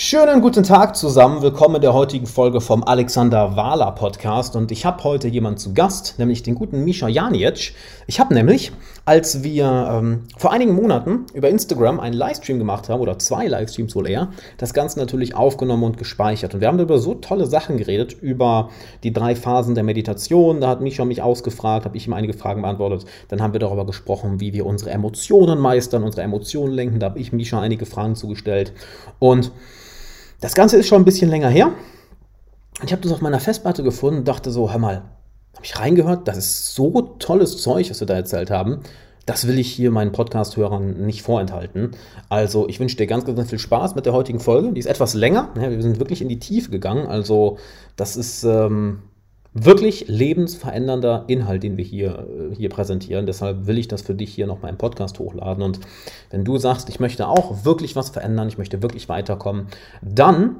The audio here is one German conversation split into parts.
Schönen guten Tag zusammen. Willkommen in der heutigen Folge vom Alexander Wahler Podcast. Und ich habe heute jemanden zu Gast, nämlich den guten Misha Janiec. Ich habe nämlich, als wir ähm, vor einigen Monaten über Instagram einen Livestream gemacht haben, oder zwei Livestreams wohl eher, das Ganze natürlich aufgenommen und gespeichert. Und wir haben über so tolle Sachen geredet, über die drei Phasen der Meditation. Da hat Misha mich ausgefragt, habe ich ihm einige Fragen beantwortet. Dann haben wir darüber gesprochen, wie wir unsere Emotionen meistern, unsere Emotionen lenken. Da habe ich Misha einige Fragen zugestellt. Und das Ganze ist schon ein bisschen länger her. Ich habe das auf meiner Festplatte gefunden und dachte so, hör mal, habe ich reingehört? Das ist so tolles Zeug, was wir da erzählt haben. Das will ich hier meinen Podcast-Hörern nicht vorenthalten. Also ich wünsche dir ganz, ganz viel Spaß mit der heutigen Folge. Die ist etwas länger. wir sind wirklich in die Tiefe gegangen. Also das ist ähm, wirklich lebensverändernder Inhalt, den wir hier, äh, hier präsentieren. Deshalb will ich das für dich hier noch mal im Podcast hochladen. Und wenn du sagst, ich möchte auch wirklich was verändern, ich möchte wirklich weiterkommen, dann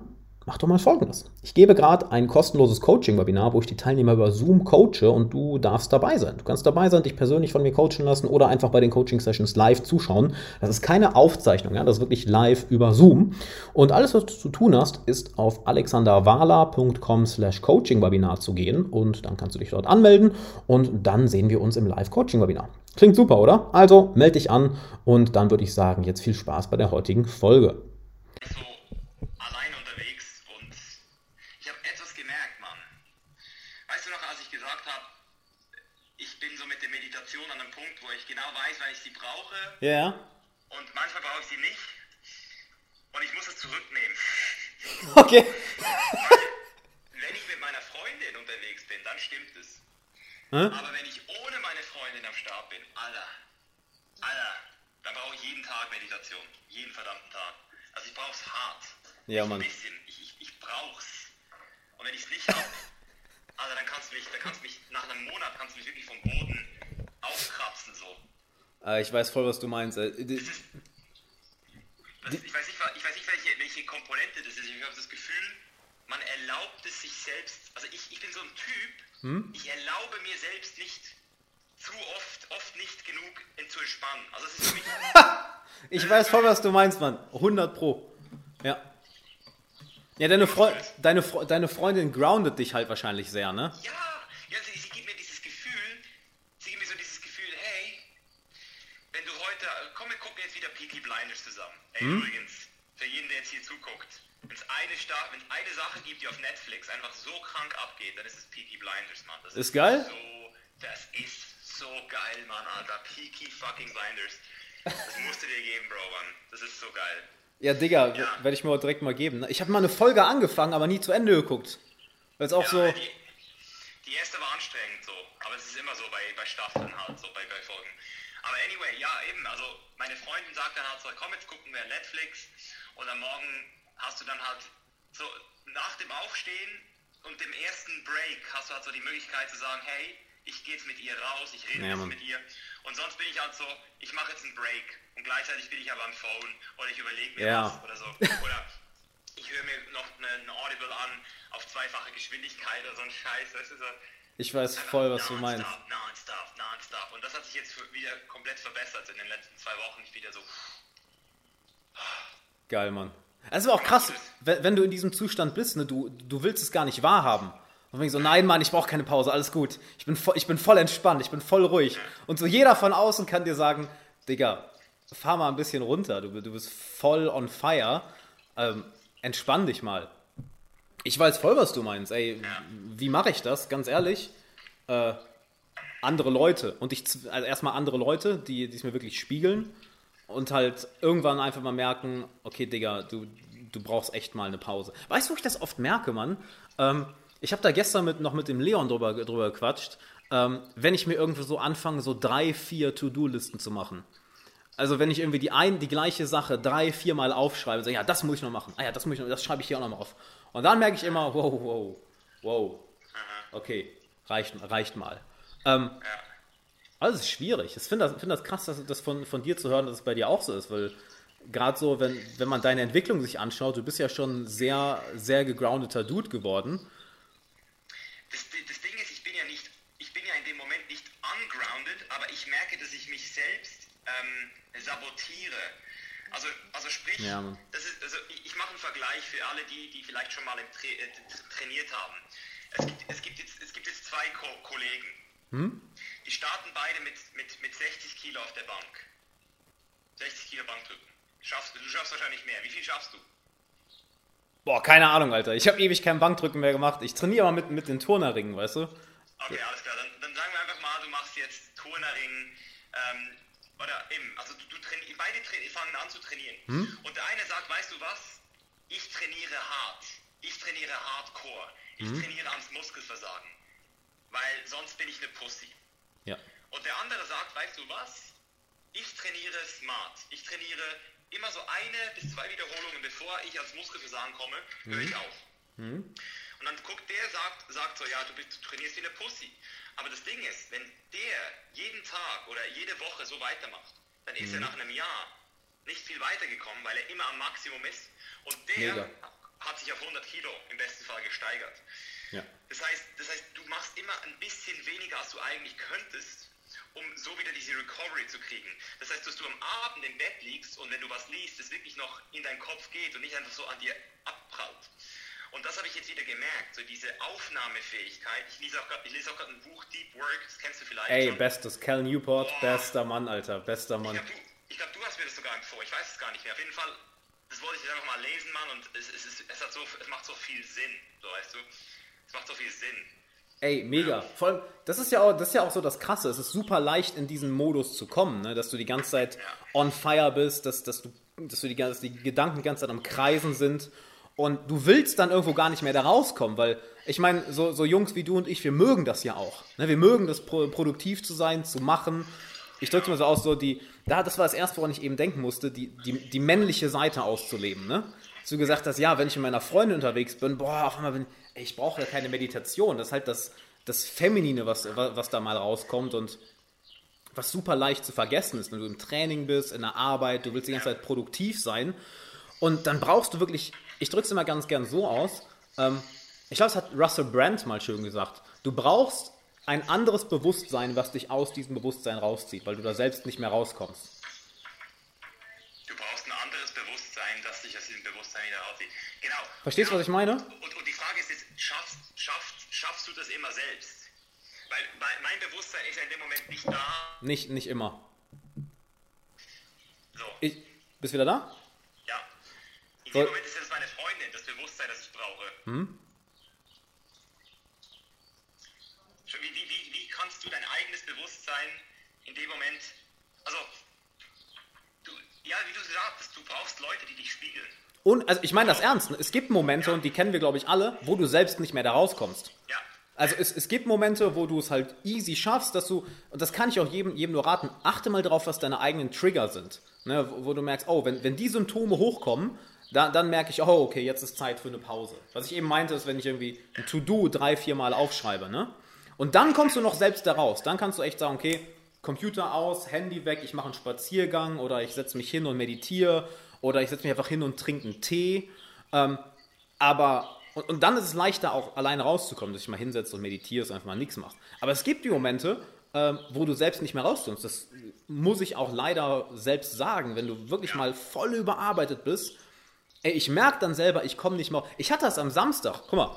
mach doch mal folgendes. Ich gebe gerade ein kostenloses Coaching-Webinar, wo ich die Teilnehmer über Zoom coache und du darfst dabei sein. Du kannst dabei sein, dich persönlich von mir coachen lassen oder einfach bei den Coaching-Sessions live zuschauen. Das ist keine Aufzeichnung, ja? das ist wirklich live über Zoom. Und alles, was du zu tun hast, ist auf alexanderwala.com slash Coaching-Webinar zu gehen und dann kannst du dich dort anmelden und dann sehen wir uns im Live-Coaching-Webinar. Klingt super, oder? Also melde dich an und dann würde ich sagen, jetzt viel Spaß bei der heutigen Folge. Ja. Und manchmal brauche ich sie nicht. Und ich muss es zurücknehmen. Okay. wenn ich mit meiner Freundin unterwegs bin, dann stimmt es. Hm? Aber wenn ich ohne meine Freundin am Start bin, Alter, Alter, dann brauche ich jeden Tag Meditation. Jeden verdammten Tag. Also ich brauche es hart. Ja, Mann. Ein bisschen. Ich, ich, ich brauch's. Und wenn ich es nicht habe, also dann kannst du mich, dann kannst du mich nach einem Monat kannst du mich wirklich vom Boden aufkratzen so. Ah, ich weiß voll, was du meinst. Äh, ich, weiß nicht, ich weiß nicht welche, welche Komponente das ist. Ich habe das Gefühl, man erlaubt es sich selbst. Also ich, ich bin so ein Typ, hm? ich erlaube mir selbst nicht zu oft, oft nicht genug zu entspannen. Also es ist für mich. ich äh, weiß voll, was du meinst, Mann. 100 Pro. Ja. Ja, deine, Fre deine, deine Freundin groundet dich halt wahrscheinlich sehr, ne? Ja sie, sie gibt mir dieses Gefühl, sie gibt mir so dieses Gefühl, hey, wenn du heute, komm, wir gucken jetzt wieder Peaky Blinders zusammen. Ey, hm? übrigens, für jeden, der jetzt hier zuguckt, wenn es eine, eine Sache gibt, die auf Netflix einfach so krank abgeht, dann ist es Peaky Blinders, Mann. Das ist, ist geil? So, das ist so geil, Mann, Alter. Peaky fucking Blinders. Das musst du dir geben, Bro, Mann. Das ist so geil. Ja, Digga, ja. werde ich mir direkt mal geben. Ich habe mal eine Folge angefangen, aber nie zu Ende geguckt. Weil es auch ja, so. Die, die, erste war anstrengend so, aber es ist immer so bei, bei Staffeln halt, so bei, bei Folgen. Aber anyway, ja, eben, also meine Freundin sagt dann halt so, komm, jetzt gucken wir Netflix und am Morgen hast du dann halt so nach dem Aufstehen und dem ersten Break hast du halt so die Möglichkeit zu sagen, hey, ich gehe jetzt mit ihr raus, ich rede ja, jetzt mit ihr. Und sonst bin ich halt so, ich mache jetzt einen Break und gleichzeitig bin ich aber am Phone oder ich überlege mir ja. was oder so. Oder ich höre mir noch einen Audible an auf zweifache Geschwindigkeit oder so ein Scheiß. Das ist so, ich weiß voll, was du meinst. Non-stop, non-stop. Und das hat sich jetzt wieder komplett verbessert in den letzten zwei Wochen. Ich wieder so. Geil, Mann. Es ist aber auch krass, wenn, wenn, du in diesem Zustand bist, ne, du, du willst es gar nicht wahrhaben. Und wenn ich so, nein, Mann, ich brauche keine Pause, alles gut. Ich bin, voll, ich bin voll entspannt, ich bin voll ruhig. Und so jeder von außen kann dir sagen, Digga, fahr mal ein bisschen runter, du, du bist voll on fire. Ähm, entspann dich mal. Ich weiß voll, was du meinst. Ey, ja. wie mache ich das? Ganz ehrlich. Äh, andere Leute. Und ich, also erstmal andere Leute, die es mir wirklich spiegeln. Und halt irgendwann einfach mal merken, okay, Digga, du, du brauchst echt mal eine Pause. Weißt du, wo ich das oft merke, Mann? Ähm, ich habe da gestern mit, noch mit dem Leon drüber, drüber gequatscht. Ähm, wenn ich mir irgendwie so anfange, so drei, vier To-Do-Listen zu machen. Also wenn ich irgendwie die, ein, die gleiche Sache drei, vier Mal aufschreibe, so, ja, das muss ich noch machen. Ah ja, das muss ich noch, das schreibe ich hier auch noch mal auf. Und dann merke ich immer, wow, wow, wow, okay, reicht, reicht mal. Ähm, also es ist schwierig. Ich finde das, find das krass, das, das von, von dir zu hören, dass es bei dir auch so ist, weil gerade so, wenn, wenn man deine Entwicklung sich anschaut, du bist ja schon sehr, sehr gegroundeter Dude geworden. Das, das Ding ist, ich bin ja nicht, ich bin ja in dem Moment nicht ungrounded, aber ich merke, dass ich mich selbst ähm, sabotiere. Also, also sprich, Ja, das ist, also ich, ich mache einen Vergleich für alle, die, die vielleicht schon mal Tra äh, trainiert haben. Es gibt, es gibt, jetzt, es gibt jetzt zwei Ko Kollegen. Die starten beide mit, mit, mit 60 Kilo auf der Bank. 60 Kilo Bankdrücken. Schaffst, du du schaffst wahrscheinlich mehr. Wie viel schaffst du? Boah, keine Ahnung, Alter. Ich habe ewig kein Bankdrücken mehr gemacht. Ich trainiere aber mit, mit den Turnerringen, weißt du? Okay, alles klar. Dann, dann sagen wir einfach mal, du machst jetzt Turnerring. Ähm, oder eben, also du, du trainierst, beide tra fangen an zu trainieren. Und der eine sagt, weißt du was? Ich trainiere hart. Ich trainiere hardcore. Ich trainiere ans Muskelversagen. Weil sonst bin ich eine Pussy. Ja. Und der andere sagt, weißt du was? Ich trainiere smart. Ich trainiere immer so eine bis zwei Wiederholungen, bevor ich ans Muskelversagen komme, höre ich auf. Und dann guckt der, sagt, sagt so, ja, du, bist, du trainierst wie eine Pussy. Aber das Ding ist, wenn der jeden Tag oder jede Woche so weitermacht, dann ist er nach einem Jahr nicht viel weitergekommen, weil er immer am Maximum ist. Und der Mega. hat sich auf 100 Kilo im besten Fall gesteigert. Ja. Das heißt, das heißt, du machst immer ein bisschen weniger, als du eigentlich könntest, um so wieder diese Recovery zu kriegen. Das heißt, dass du am Abend im Bett liegst und wenn du was liest, es wirklich noch in deinen Kopf geht und nicht einfach so an dir abprallt. Und das habe ich jetzt wieder gemerkt, so diese Aufnahmefähigkeit. Ich lese auch gerade ich ein Buch, Deep Work, das kennst du vielleicht Ey, schon. bestes. Cal Newport, bester Mann, Alter. Bester Ich Mann. glaube, du, ich glaub, du hast mir das sogar empfohlen. Ich weiß es gar nicht mehr. Auf jeden Fall, das wollte ich jetzt einfach mal lesen, Mann. Und es, es, ist, es, hat so, es macht so viel Sinn. So, weißt du? Es macht so viel Sinn. Ey, mega. Vor allem, das ist ja auch, das ist ja auch so das Krasse. Es ist super leicht, in diesen Modus zu kommen, ne? dass du die ganze Zeit on fire bist, dass, dass, du, dass, du die, dass die Gedanken die ganze Zeit am Kreisen sind. Und du willst dann irgendwo gar nicht mehr da rauskommen, weil ich meine, so, so Jungs wie du und ich, wir mögen das ja auch. Ne? Wir mögen das, pro, produktiv zu sein, zu machen. Ich drücke mal so aus, so die, da, das war das erste, woran ich eben denken musste, die, die, die männliche Seite auszuleben. Ne? Dass du gesagt hast, ja, wenn ich mit meiner Freundin unterwegs bin, boah, auf einmal bin ey, ich brauche ja keine Meditation. Das ist halt das, das Feminine, was, was da mal rauskommt und was super leicht zu vergessen ist, wenn du im Training bist, in der Arbeit, du willst die ganze Zeit produktiv sein. Und dann brauchst du wirklich, ich drücke es immer ganz gern so aus, ähm, ich glaube, es hat Russell Brand mal schön gesagt, du brauchst ein anderes Bewusstsein, was dich aus diesem Bewusstsein rauszieht, weil du da selbst nicht mehr rauskommst. Du brauchst ein anderes Bewusstsein, das dich aus diesem Bewusstsein wieder rauszieht. Genau. Verstehst du, was ich meine? Und, und die Frage ist jetzt, schaffst, schaffst, schaffst du das immer selbst? Weil, weil mein Bewusstsein ist ja in dem Moment nicht da. Nicht, nicht immer. So, Ich, bist wieder da? Ja. In dem Moment ist das meine Freundin, das Bewusstsein, das ich brauche. Hm? Wie, wie, wie, wie kannst du dein eigenes Bewusstsein in dem Moment, also, du, ja, wie du sagst, du brauchst Leute, die dich spiegeln. Und, also ich meine das ernst, es gibt Momente, und die kennen wir, glaube ich, alle, wo du selbst nicht mehr da rauskommst. Ja, Also es, es gibt Momente, wo du es halt easy schaffst, dass du, und das kann ich auch jedem, jedem nur raten, achte mal drauf, was deine eigenen Trigger sind. Ne, wo, wo du merkst, oh, wenn, wenn die Symptome hochkommen, da, dann merke ich, oh, okay, jetzt ist Zeit für eine Pause. Was ich eben meinte, ist, wenn ich irgendwie ein To-Do drei, vier Mal aufschreibe, ne? Und dann kommst du noch selbst da raus. Dann kannst du echt sagen, okay, Computer aus, Handy weg, ich mache einen Spaziergang oder ich setze mich hin und meditiere oder ich setze mich einfach hin und trinke einen Tee. Ähm, aber, und, und dann ist es leichter auch alleine rauszukommen, dass ich mal hinsetze und meditiere und einfach mal nichts mache. Aber es gibt die Momente, ähm, wo du selbst nicht mehr rauskommst. Das muss ich auch leider selbst sagen, wenn du wirklich mal voll überarbeitet bist. Ey, ich merke dann selber, ich komme nicht mehr. Ich hatte das am Samstag. Guck mal.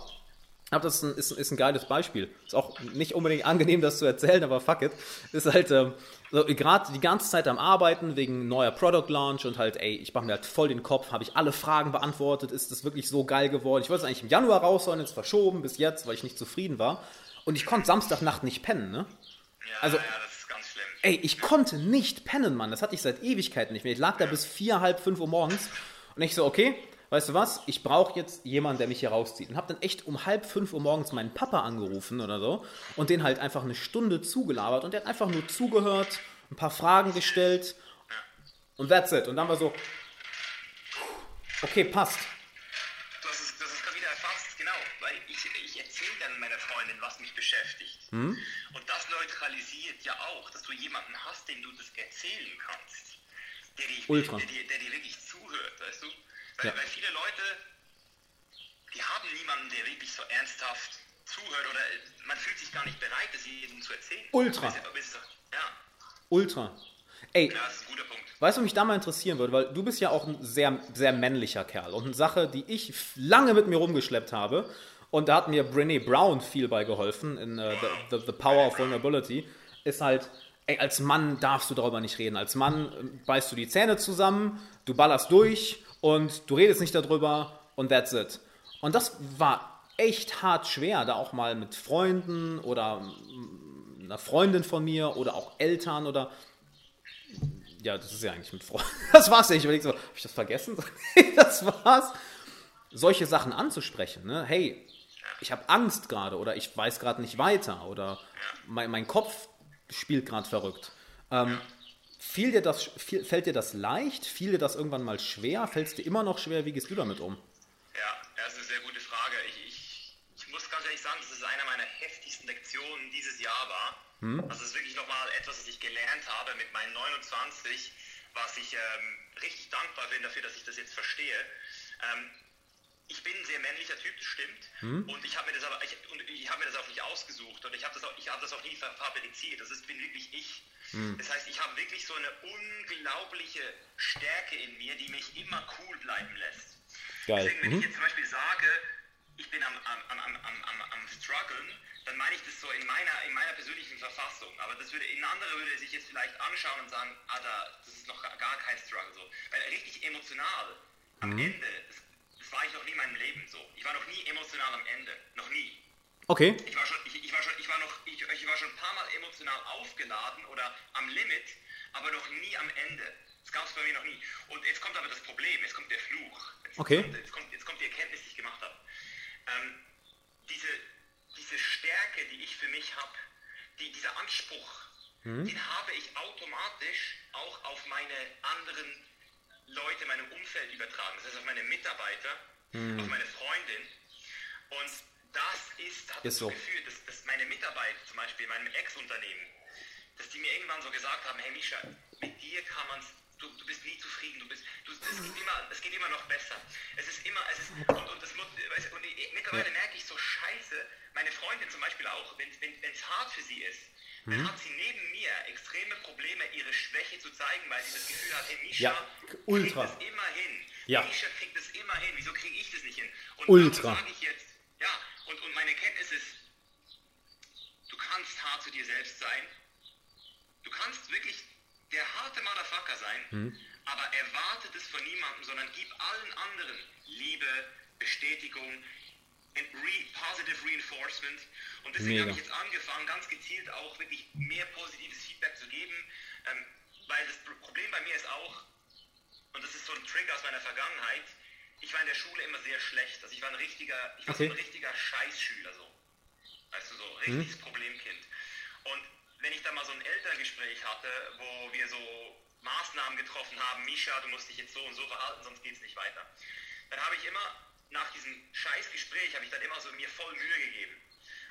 Aber das ist ein, ist, ein- ist ein geiles Beispiel. Ist auch nicht unbedingt angenehm, das zu erzählen, aber fuck it. Ist halt ähm, so, gerade die ganze Zeit am Arbeiten wegen neuer Product Launch und halt, ey, ich mache mir halt voll den Kopf, habe ich alle Fragen beantwortet, ist das wirklich so geil geworden? Ich wollte es eigentlich im Januar raushauen, jetzt verschoben bis jetzt, weil ich nicht zufrieden war. Und ich konnte Samstagnacht nicht pennen, ne? ja, Also- ja, das ist ganz schlimm. Ey, ich konnte nicht pennen, Mann. Das hatte ich seit Ewigkeiten nicht mehr. Ich lag da bis vier, halb fünf Uhr morgens und ich so, okay, weißt du was? Ich brauche jetzt jemanden, der mich hier rauszieht. Und hab dann echt um halb fünf Uhr morgens meinen Papa angerufen oder so und den halt einfach eine Stunde zugelabert und der hat einfach nur zugehört, ein paar Fragen gestellt und that's it. Und dann war so, okay, passt. Es, du hast es gerade wieder erfasst, genau, weil ich, ich erzähle dann meiner Freundin, was mich beschäftigt. Hm? Und das neutralisiert ja auch, dass du jemanden hast, dem du das erzählen kannst. Der dir, Ultra. Der, dir- der dir wirklich zuhört, weißt du? Weil, Ja. weil viele Leute, die haben niemanden, der wirklich so ernsthaft zuhört oder man fühlt sich gar nicht bereit, das jedem zu erzählen. Ultra. Ja, Ultra. Ey, Ja, das ist ein guter Punkt. Weißt du, was mich da mal interessieren würde? Weil du bist ja auch ein sehr, sehr männlicher Kerl. Und eine Sache, die ich lange mit mir rumgeschleppt habe, und da hat mir Brene Brown viel bei geholfen, in äh, the, the, the Power of Vulnerability, ist halt, ey, als Mann darfst du darüber nicht reden. Als Mann äh, beißt du die Zähne zusammen, du ballerst durch und du redest nicht darüber und that's it. Und das war echt hart schwer, da auch mal mit Freunden oder mm, einer Freundin von mir oder auch Eltern oder ja, das ist ja eigentlich mit Freunden. Das war's ja. Ich überlege so, habe ich das vergessen? Das war's. Solche Sachen anzusprechen, ne? Hey, ich habe Angst gerade oder ich weiß gerade nicht weiter oder mein, mein Kopf spielt gerade verrückt. Ähm, fiel dir das, fiel, fällt dir das leicht? Fiel dir das irgendwann mal schwer? Fällt es dir immer noch schwer? Wie gehst du damit um? Ja, das ist eine sehr gute Frage. Ich, ich, ich muss ganz ehrlich sagen, dass es eine meiner heftigsten Lektionen dieses Jahr war. Das ist wirklich nochmal etwas, was ich gelernt habe mit meinen 29, was ich ähm, richtig dankbar bin dafür, dass ich das jetzt verstehe. Ähm, ich bin ein sehr männlicher Typ, das stimmt. Und ich habe mir das aber ich, und ich habe mir das auch nicht ausgesucht und ich habe das auch ich habe das auch nie fa- fabriziert. Das ist bin wirklich ich. Das heißt, ich habe wirklich so eine unglaubliche Stärke in mir, die mich immer cool bleiben lässt. Geil. Deswegen, wenn Mhm. ich jetzt zum Beispiel sage, ich bin am, am, am, am, am, am, struggeln, dann meine ich das so in meiner, in meiner persönlichen Verfassung. Aber das würde, ein anderer würde sich jetzt vielleicht anschauen und sagen, ah, da, das ist noch gar kein Struggle. So. Weil richtig emotional am Ende, das, das war ich noch nie in meinem Leben so. Ich war noch nie emotional am Ende. Noch nie. Okay. Ich war schon, ich, ich war schon, ich war noch, ich, ich war schon ein paar Mal emotional aufgeladen oder am Limit, aber noch nie am Ende. Das gab es bei mir noch nie. Und jetzt kommt aber das Problem, jetzt kommt der Fluch. Jetzt Okay. Kommt, jetzt, kommt, jetzt kommt die Erkenntnis, die ich gemacht habe. Ähm, diese, diese Stärke, die ich für mich habe, die, dieser Anspruch, den habe ich automatisch auch auf meine anderen Leute in meinem Umfeld übertragen. Das heißt auf meine Mitarbeiter, auf meine Freundin. Und das ist, hat Ist so. geführt, dass, dass meine Mitarbeiter zum Beispiel in meinem Ex-Unternehmen, dass die mir irgendwann so gesagt haben, hey Misha, mit dir kann man du, du bist nie zufrieden, du bist, du, es, geht immer, es geht immer noch besser. Es ist immer, es ist, und, und, das, und ich, mittlerweile merke ich so, scheiße, meine Freundin zum Beispiel auch, wenn es hart für sie ist, Mhm. dann hat sie neben mir extreme Probleme, ihre Schwäche zu zeigen, weil sie das Gefühl hat, hey Misha, Ja, ultra. kriegt das immer hin. Ja. Misha kriegt das immer hin, wieso kriege ich das nicht hin? Und Ultra. sage ich jetzt, ja, und, und meine Erkenntnis ist, du kannst hart zu dir selbst sein, du kannst wirklich der harte Motherfucker sein, Mhm. aber erwarte das von niemandem, sondern gib allen anderen Liebe, Bestätigung, re positive reinforcement. Und deswegen habe ich jetzt angefangen, ganz gezielt auch wirklich mehr positives Feedback zu geben, ähm, weil das Pro- Problem bei mir ist auch, und das ist so ein Trick aus meiner Vergangenheit, ich war in der Schule immer sehr schlecht. Also ich war ein richtiger, ich war so Okay. ein richtiger Scheißschüler so. Weißt du, so richtiges Problemkind. Und wenn ich da mal so ein Elterngespräch hatte, wo wir so Maßnahmen getroffen haben, Misha, du musst dich jetzt so und so verhalten, sonst geht's nicht weiter. Dann habe ich immer, nach diesem Scheißgespräch, habe ich dann immer so mir voll Mühe gegeben.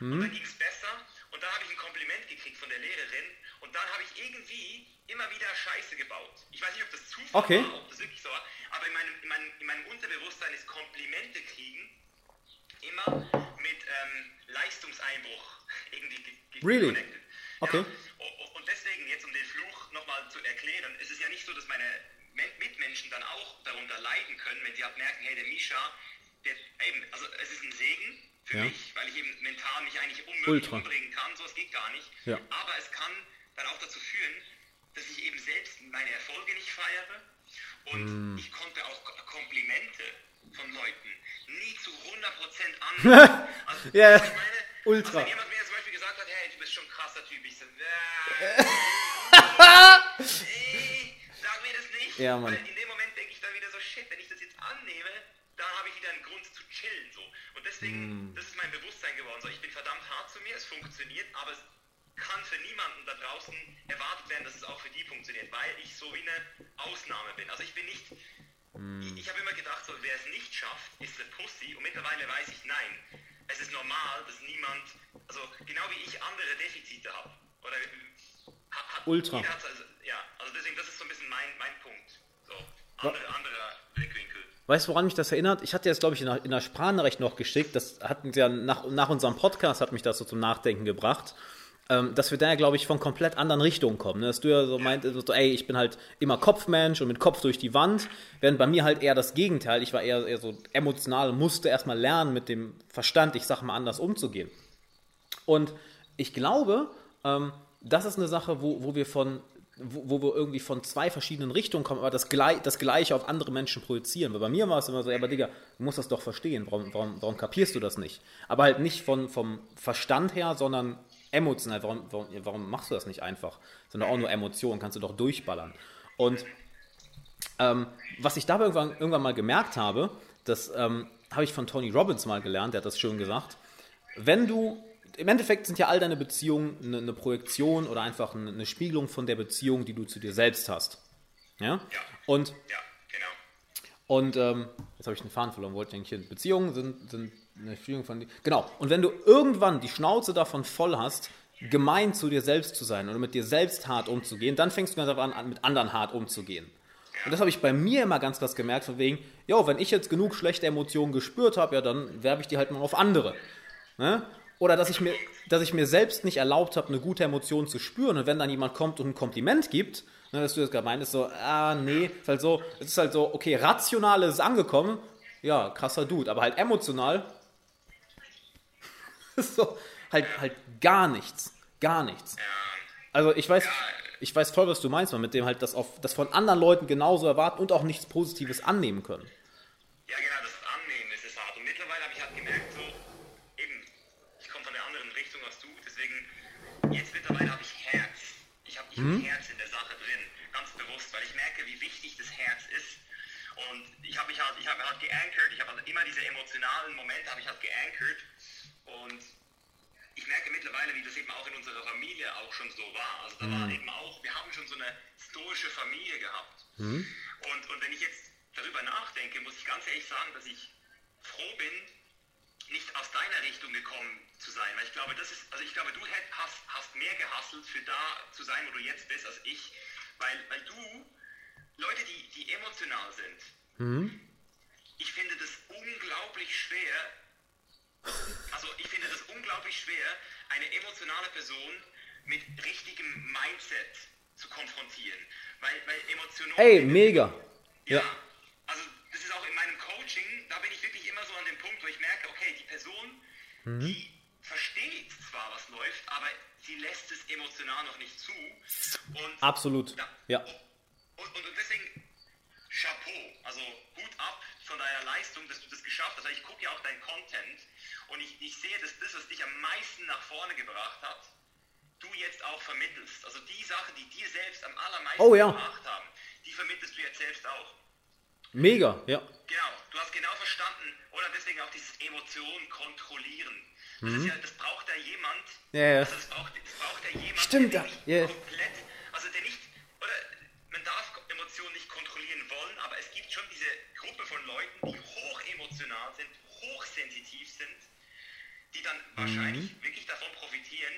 Und dann ging es besser und dann habe ich ein Kompliment gekriegt von der Lehrerin und dann habe ich irgendwie immer wieder Scheiße gebaut. Ich weiß nicht, ob das Zufall Okay. war, ob das wirklich so war, aber in meinem, in meinem, in meinem Unterbewusstsein ist Komplimente kriegen immer mit ähm, Leistungseinbruch irgendwie ge- ge- Really? connected. Okay. Ja, und deswegen jetzt, um den Fluch nochmal zu erklären, ist es ja nicht so, dass meine Men- Mitmenschen dann auch darunter leiden können, wenn sie halt merken, hey, der Misha, der, eben, also es ist ein Segen für Ja. mich, weil ich eben mental mich eigentlich unmöglich Ultra. umbringen kann, sowas geht gar nicht. Ja. Aber es kann dann auch dazu führen, dass ich eben selbst meine Erfolge nicht feiere und Hm. ich konnte auch Komplimente von Leuten nie zu 100% annehmen. Also, Ja, meine, ultra. Also, wenn jemand mir zum Beispiel gesagt hat, hey, du bist schon ein krasser Typ, ich so, äh, ey, sag mir das nicht. Ja, Mann. Weil in dem Moment denke ich dann wieder so, shit, wenn ich das jetzt annehme, dann habe ich wieder einen Grund zu chillen. So. Und deswegen, Hm. das ist mein Bewusstsein geworden. So, ich bin verdammt hart zu mir, es funktioniert, aber es kann für niemanden da draußen erwartet werden, dass es auch für die funktioniert, weil ich so wie eine Ausnahme bin. Also ich bin nicht, Hm. ich, ich habe immer gedacht, so, wer es nicht schafft, ist eine Pussy und mittlerweile weiß ich, nein, es ist normal, dass niemand, also genau wie ich andere Defizite habe. Oder hat, hat, Ultra. also, ja, also deswegen, das ist so ein bisschen mein, mein Punkt. So, andere, Blickwinkel. Weißt du, woran mich das erinnert? Ich hatte jetzt, glaube ich, in der, in der Sprachnachricht noch geschickt. Das hatten sie ja nach, nach unserem Podcast hat mich das so zum Nachdenken gebracht. ähm, dass wir da ja, glaube ich, von komplett anderen Richtungen kommen. Ne? Dass du ja so meintest, so, ey, ich bin halt immer Kopfmensch und mit Kopf durch die Wand, während bei mir halt eher das Gegenteil. Ich war eher, eher so emotional, musste erstmal lernen, mit dem Verstand, ich sag mal, anders umzugehen. Und ich glaube, ähm, das ist eine Sache, wo, wo wir von wo, wo wir irgendwie von zwei verschiedenen Richtungen kommen, aber das, Gle das Gleiche auf andere Menschen projizieren. Weil bei mir war es immer so, ja, aber Digga, du musst das doch verstehen, warum, warum, warum kapierst du das nicht? Aber halt nicht von, vom Verstand her, sondern emotional. Warum, warum, warum machst du das nicht einfach? Sondern auch nur Emotionen, kannst du doch durchballern. Und ähm, was ich dabei irgendwann, irgendwann mal gemerkt habe, das ähm, habe ich von Tony Robbins mal gelernt, der hat das schön gesagt. Wenn du im Endeffekt sind ja all deine Beziehungen eine, eine Projektion oder einfach eine, eine, Spiegelung von der Beziehung, die du zu dir selbst hast. Ja? Ja. Und, Ja, genau. und ähm, jetzt habe ich den Faden verloren, wollte ich eigentlich hin. Beziehungen sind, sind eine Spiegelung von. Genau. Und wenn du irgendwann die Schnauze davon voll hast, gemein zu dir selbst zu sein oder mit dir selbst hart umzugehen, dann fängst du ganz einfach an, mit anderen hart umzugehen. Und das habe ich bei mir immer ganz krass gemerkt, von wegen, ja, wenn ich jetzt genug schlechte Emotionen gespürt habe, ja, dann werbe ich die halt mal auf andere. Ne? Oder dass ich, mir, dass ich mir selbst nicht erlaubt habe, eine gute Emotion zu spüren. Und wenn dann jemand kommt und ein Kompliment gibt, ne, dass du das gerade meinst, so, ah, nee, ist halt so, es ist halt so, okay, rational ist es angekommen, ja, krasser Dude, aber halt emotional, so, halt, halt gar nichts, gar nichts. Also ich weiß, ich weiß voll, was du meinst, man, mit dem halt das, auf, das von anderen Leuten genauso erwarten und auch nichts Positives annehmen können. Ja, genau, das Annehmen ist es hart. Und mittlerweile habe ich halt gemerkt, so, eben, ich komme von der anderen Richtung als du, deswegen, jetzt mittlerweile habe ich Herz. Ich habe ich hab Herz in der Sache drin, ganz bewusst, weil ich merke, wie wichtig das Herz ist. Und ich habe mich halt, ich habe halt geankert. Ich habe halt immer diese emotionalen Momente habe ich halt geankert. Und ich merke mittlerweile, wie das eben auch in unserer Familie auch schon so war. Also da war eben auch, wir haben schon so eine stoische Familie gehabt. Und, und wenn ich jetzt darüber nachdenke, muss ich ganz ehrlich sagen, dass ich froh bin, nicht aus deiner Richtung gekommen zu sein. Weil ich glaube, das ist, also ich glaube, du hast, hast mehr gehasselt für da zu sein, wo du jetzt bist, als ich. Weil, weil du, Leute, die, die emotional sind, ich finde das unglaublich schwer, also ich finde das unglaublich schwer, eine emotionale Person mit richtigem Mindset zu konfrontieren. Weil, weil Emotionen... Ey, mega. Ja. Ja. Also das ist auch in meinem Coaching, da bin ich wirklich immer so an dem Punkt, wo ich merke, okay, die Person, Mhm. die versteht zwar, was läuft, aber sie lässt es emotional noch nicht zu. Und, Absolut. Ja. Ja. und, und, und deswegen Chapeau, also Hut ab von deiner Leistung, dass du das geschafft hast. Weil ich gucke ja auch dein Content und ich, ich sehe, dass das, was dich am meisten nach vorne gebracht hat, du jetzt auch vermittelst. Also die Sachen, die dir selbst am allermeisten Oh ja. gebracht haben, die vermittelst du jetzt selbst auch. Mega, ja. Genau, du hast genau verstanden, oder deswegen auch dieses Emotionen kontrollieren. Das, ist ja, das braucht ja jemand, Mhm. Ja, ja. Also das, braucht, das braucht ja jemand, Stimmt, der nicht ja. komplett, also der nicht, oder man darf Emotionen nicht kontrollieren wollen, aber es gibt schon diese Gruppe von Leuten, die hochemotional sind, hochsensitiv sind, die dann Mhm. wahrscheinlich wirklich davon profitieren,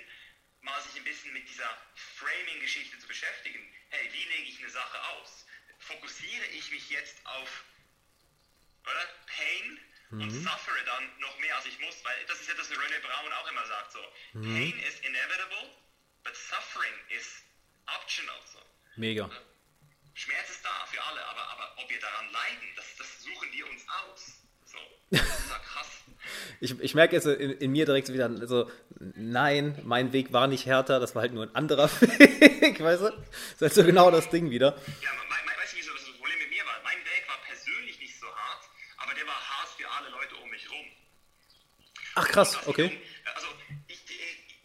mal sich ein bisschen mit dieser Framing-Geschichte zu beschäftigen. Hey, wie lege ich eine Sache aus? Fokussiere ich mich jetzt auf oder? Pain und suffere dann noch mehr als ich muss, weil das ist ja das, was René Brown auch immer sagt, so. Pain is inevitable, but suffering is optional, so. Mega. Schmerz ist da für alle, aber, aber ob wir daran leiden, das, das suchen wir uns aus. So. Das ist ja krass. Ich, ich merke jetzt in, in mir direkt so wieder so, nein, mein Weg war nicht härter, das war halt nur ein anderer Weg, weißt du? Das ist halt so genau das Ding wieder. Ja, mein, mein, weißt du, wieso das Problem mit mir war? Mein Weg war persönlich nicht so hart, aber der war hart für alle Leute um mich rum. Ach krass, okay. Also ich,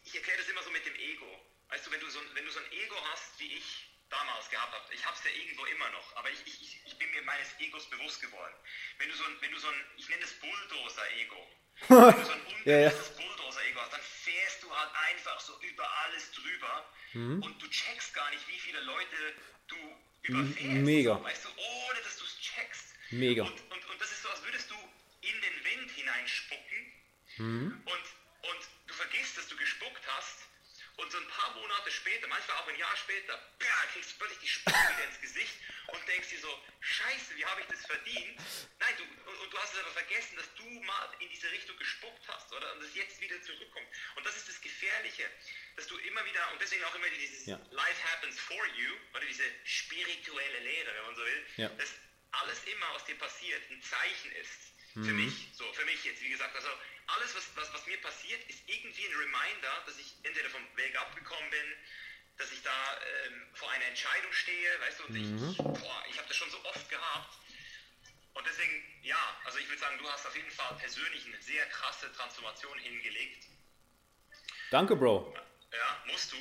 ich, erkläre das immer so mit dem Ego. Weißt du, wenn du so, ein- wenn du so ein Ego hast, wie ich damals gehabt habe, ich habe es ja irgendwo immer noch, aber ich, ich, ich- bin mir meines Egos bewusst geworden. Wenn du so ein, wenn du so ein ich nenne es Bulldozer-Ego, wenn du so ein Ja, ja. unbewusstes Bulldozer-Ego hast, dann fährst du halt einfach so über alles drüber Mhm. und du checkst gar nicht, wie viele Leute du überfährst. mega. Weißt du, ohne dass du es checkst. Mega. Und, und, und das ist so, als würdest du in den Wind hineinspucken Mhm. und, und du vergisst, dass du gespuckt hast Und so ein paar Monate später, manchmal auch ein Jahr später, ja, kriegst du plötzlich die Spucke wieder ins Gesicht und denkst dir so, scheiße, wie habe ich das verdient? Nein, du, und, und du hast es aber vergessen, dass du mal in diese Richtung gespuckt hast, oder? Und das jetzt wieder zurückkommt. Und das ist das Gefährliche, dass du immer wieder, und deswegen auch immer dieses Ja. Life happens for you, oder diese spirituelle Lehre, wenn man so will, Ja. dass alles immer, was dir passiert, ein Zeichen ist. Für mich, so, für mich jetzt, wie gesagt, also alles, was, was, was mir passiert, ist irgendwie ein Reminder, dass ich entweder vom Weg abgekommen bin, dass ich da ähm, vor einer Entscheidung stehe, weißt du, und ich, boah, ich habe das schon so oft gehabt. Und deswegen, ja, also ich würde sagen, du hast auf jeden Fall persönlich eine sehr krasse Transformation hingelegt. Danke, Bro. Ja, musst du.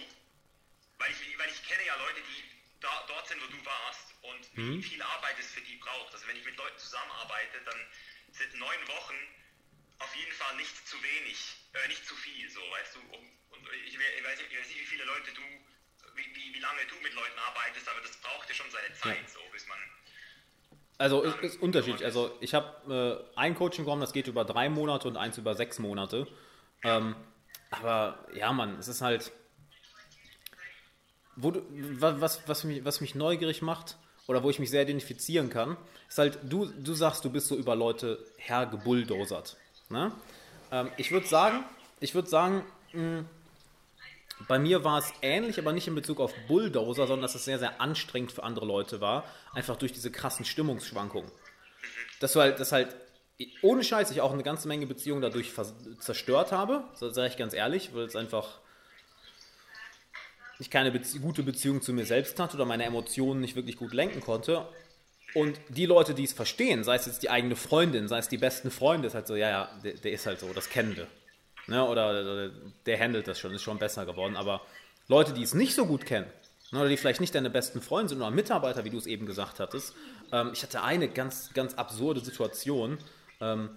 Weil ich, weil ich kenne ja Leute, die da, dort sind, wo du warst und wie viel Arbeit es für die braucht. Also wenn ich mit Leuten zusammenarbeite, dann sind neun Wochen auf jeden Fall nicht zu wenig, äh, nicht zu viel, so, weißt du. Um, und ich, ich, weiß nicht, ich weiß nicht, wie viele Leute du, wie, wie, wie lange du mit Leuten arbeitest, aber das braucht ja schon seine Zeit, so, bis man... Also ist, ist unterschiedlich. Also ich habe äh, ein Coaching-Programm, das geht über drei Monate und eins über sechs Monate. Ähm, aber ja, Mann, es ist halt. Wo du, wa- was, was, mich, was mich neugierig macht oder wo ich mich sehr identifizieren kann, ist halt, du, du sagst, du bist so über Leute hergebulldozert. Ne? Ähm, ich würde sagen, ich würde sagen, mh, bei mir war es ähnlich, aber nicht in Bezug auf Bulldozer, sondern dass es sehr, sehr anstrengend für andere Leute war. Einfach durch diese krassen Stimmungsschwankungen. Dass du halt, dass halt, ohne Scheiß, ich auch eine ganze Menge Beziehungen dadurch zerstört habe. Sage ich ganz ehrlich, weil es einfach ich keine Bezie gute Beziehung zu mir selbst hatte oder meine Emotionen nicht wirklich gut lenken konnte. Und die Leute, die es verstehen, sei es jetzt die eigene Freundin, sei es die besten Freunde, ist halt so, ja, ja, der, der ist halt so, das kennen wir. Ne? Oder, der handelt das schon, ist schon besser geworden. Aber Leute, die es nicht so gut kennen, ne, oder die vielleicht nicht deine besten Freunde sind oder Mitarbeiter, wie du es eben gesagt hattest, ähm, ich hatte eine ganz, ganz absurde Situation. Ähm,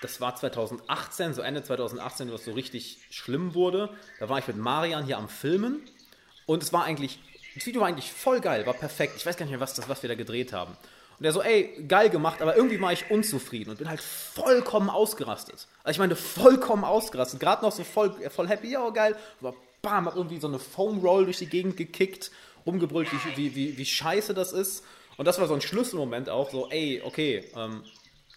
das war 2018, so Ende 2018, wo es so richtig schlimm wurde. Da war ich mit Marian hier am Filmen und es war eigentlich, das Video war eigentlich voll geil, war perfekt. Ich weiß gar nicht mehr, was, das, was wir da gedreht haben. Und er so, ey, geil gemacht, aber irgendwie war ich unzufrieden und bin halt vollkommen ausgerastet. Also ich meine, vollkommen ausgerastet. Gerade noch so voll, voll happy, ja, geil. Aber bam, hab irgendwie so eine Foam Roll durch die Gegend gekickt, rumgebrüllt, wie, wie, wie, wie scheiße das ist. Und das war so ein Schlüsselmoment auch, so, ey, okay, ähm,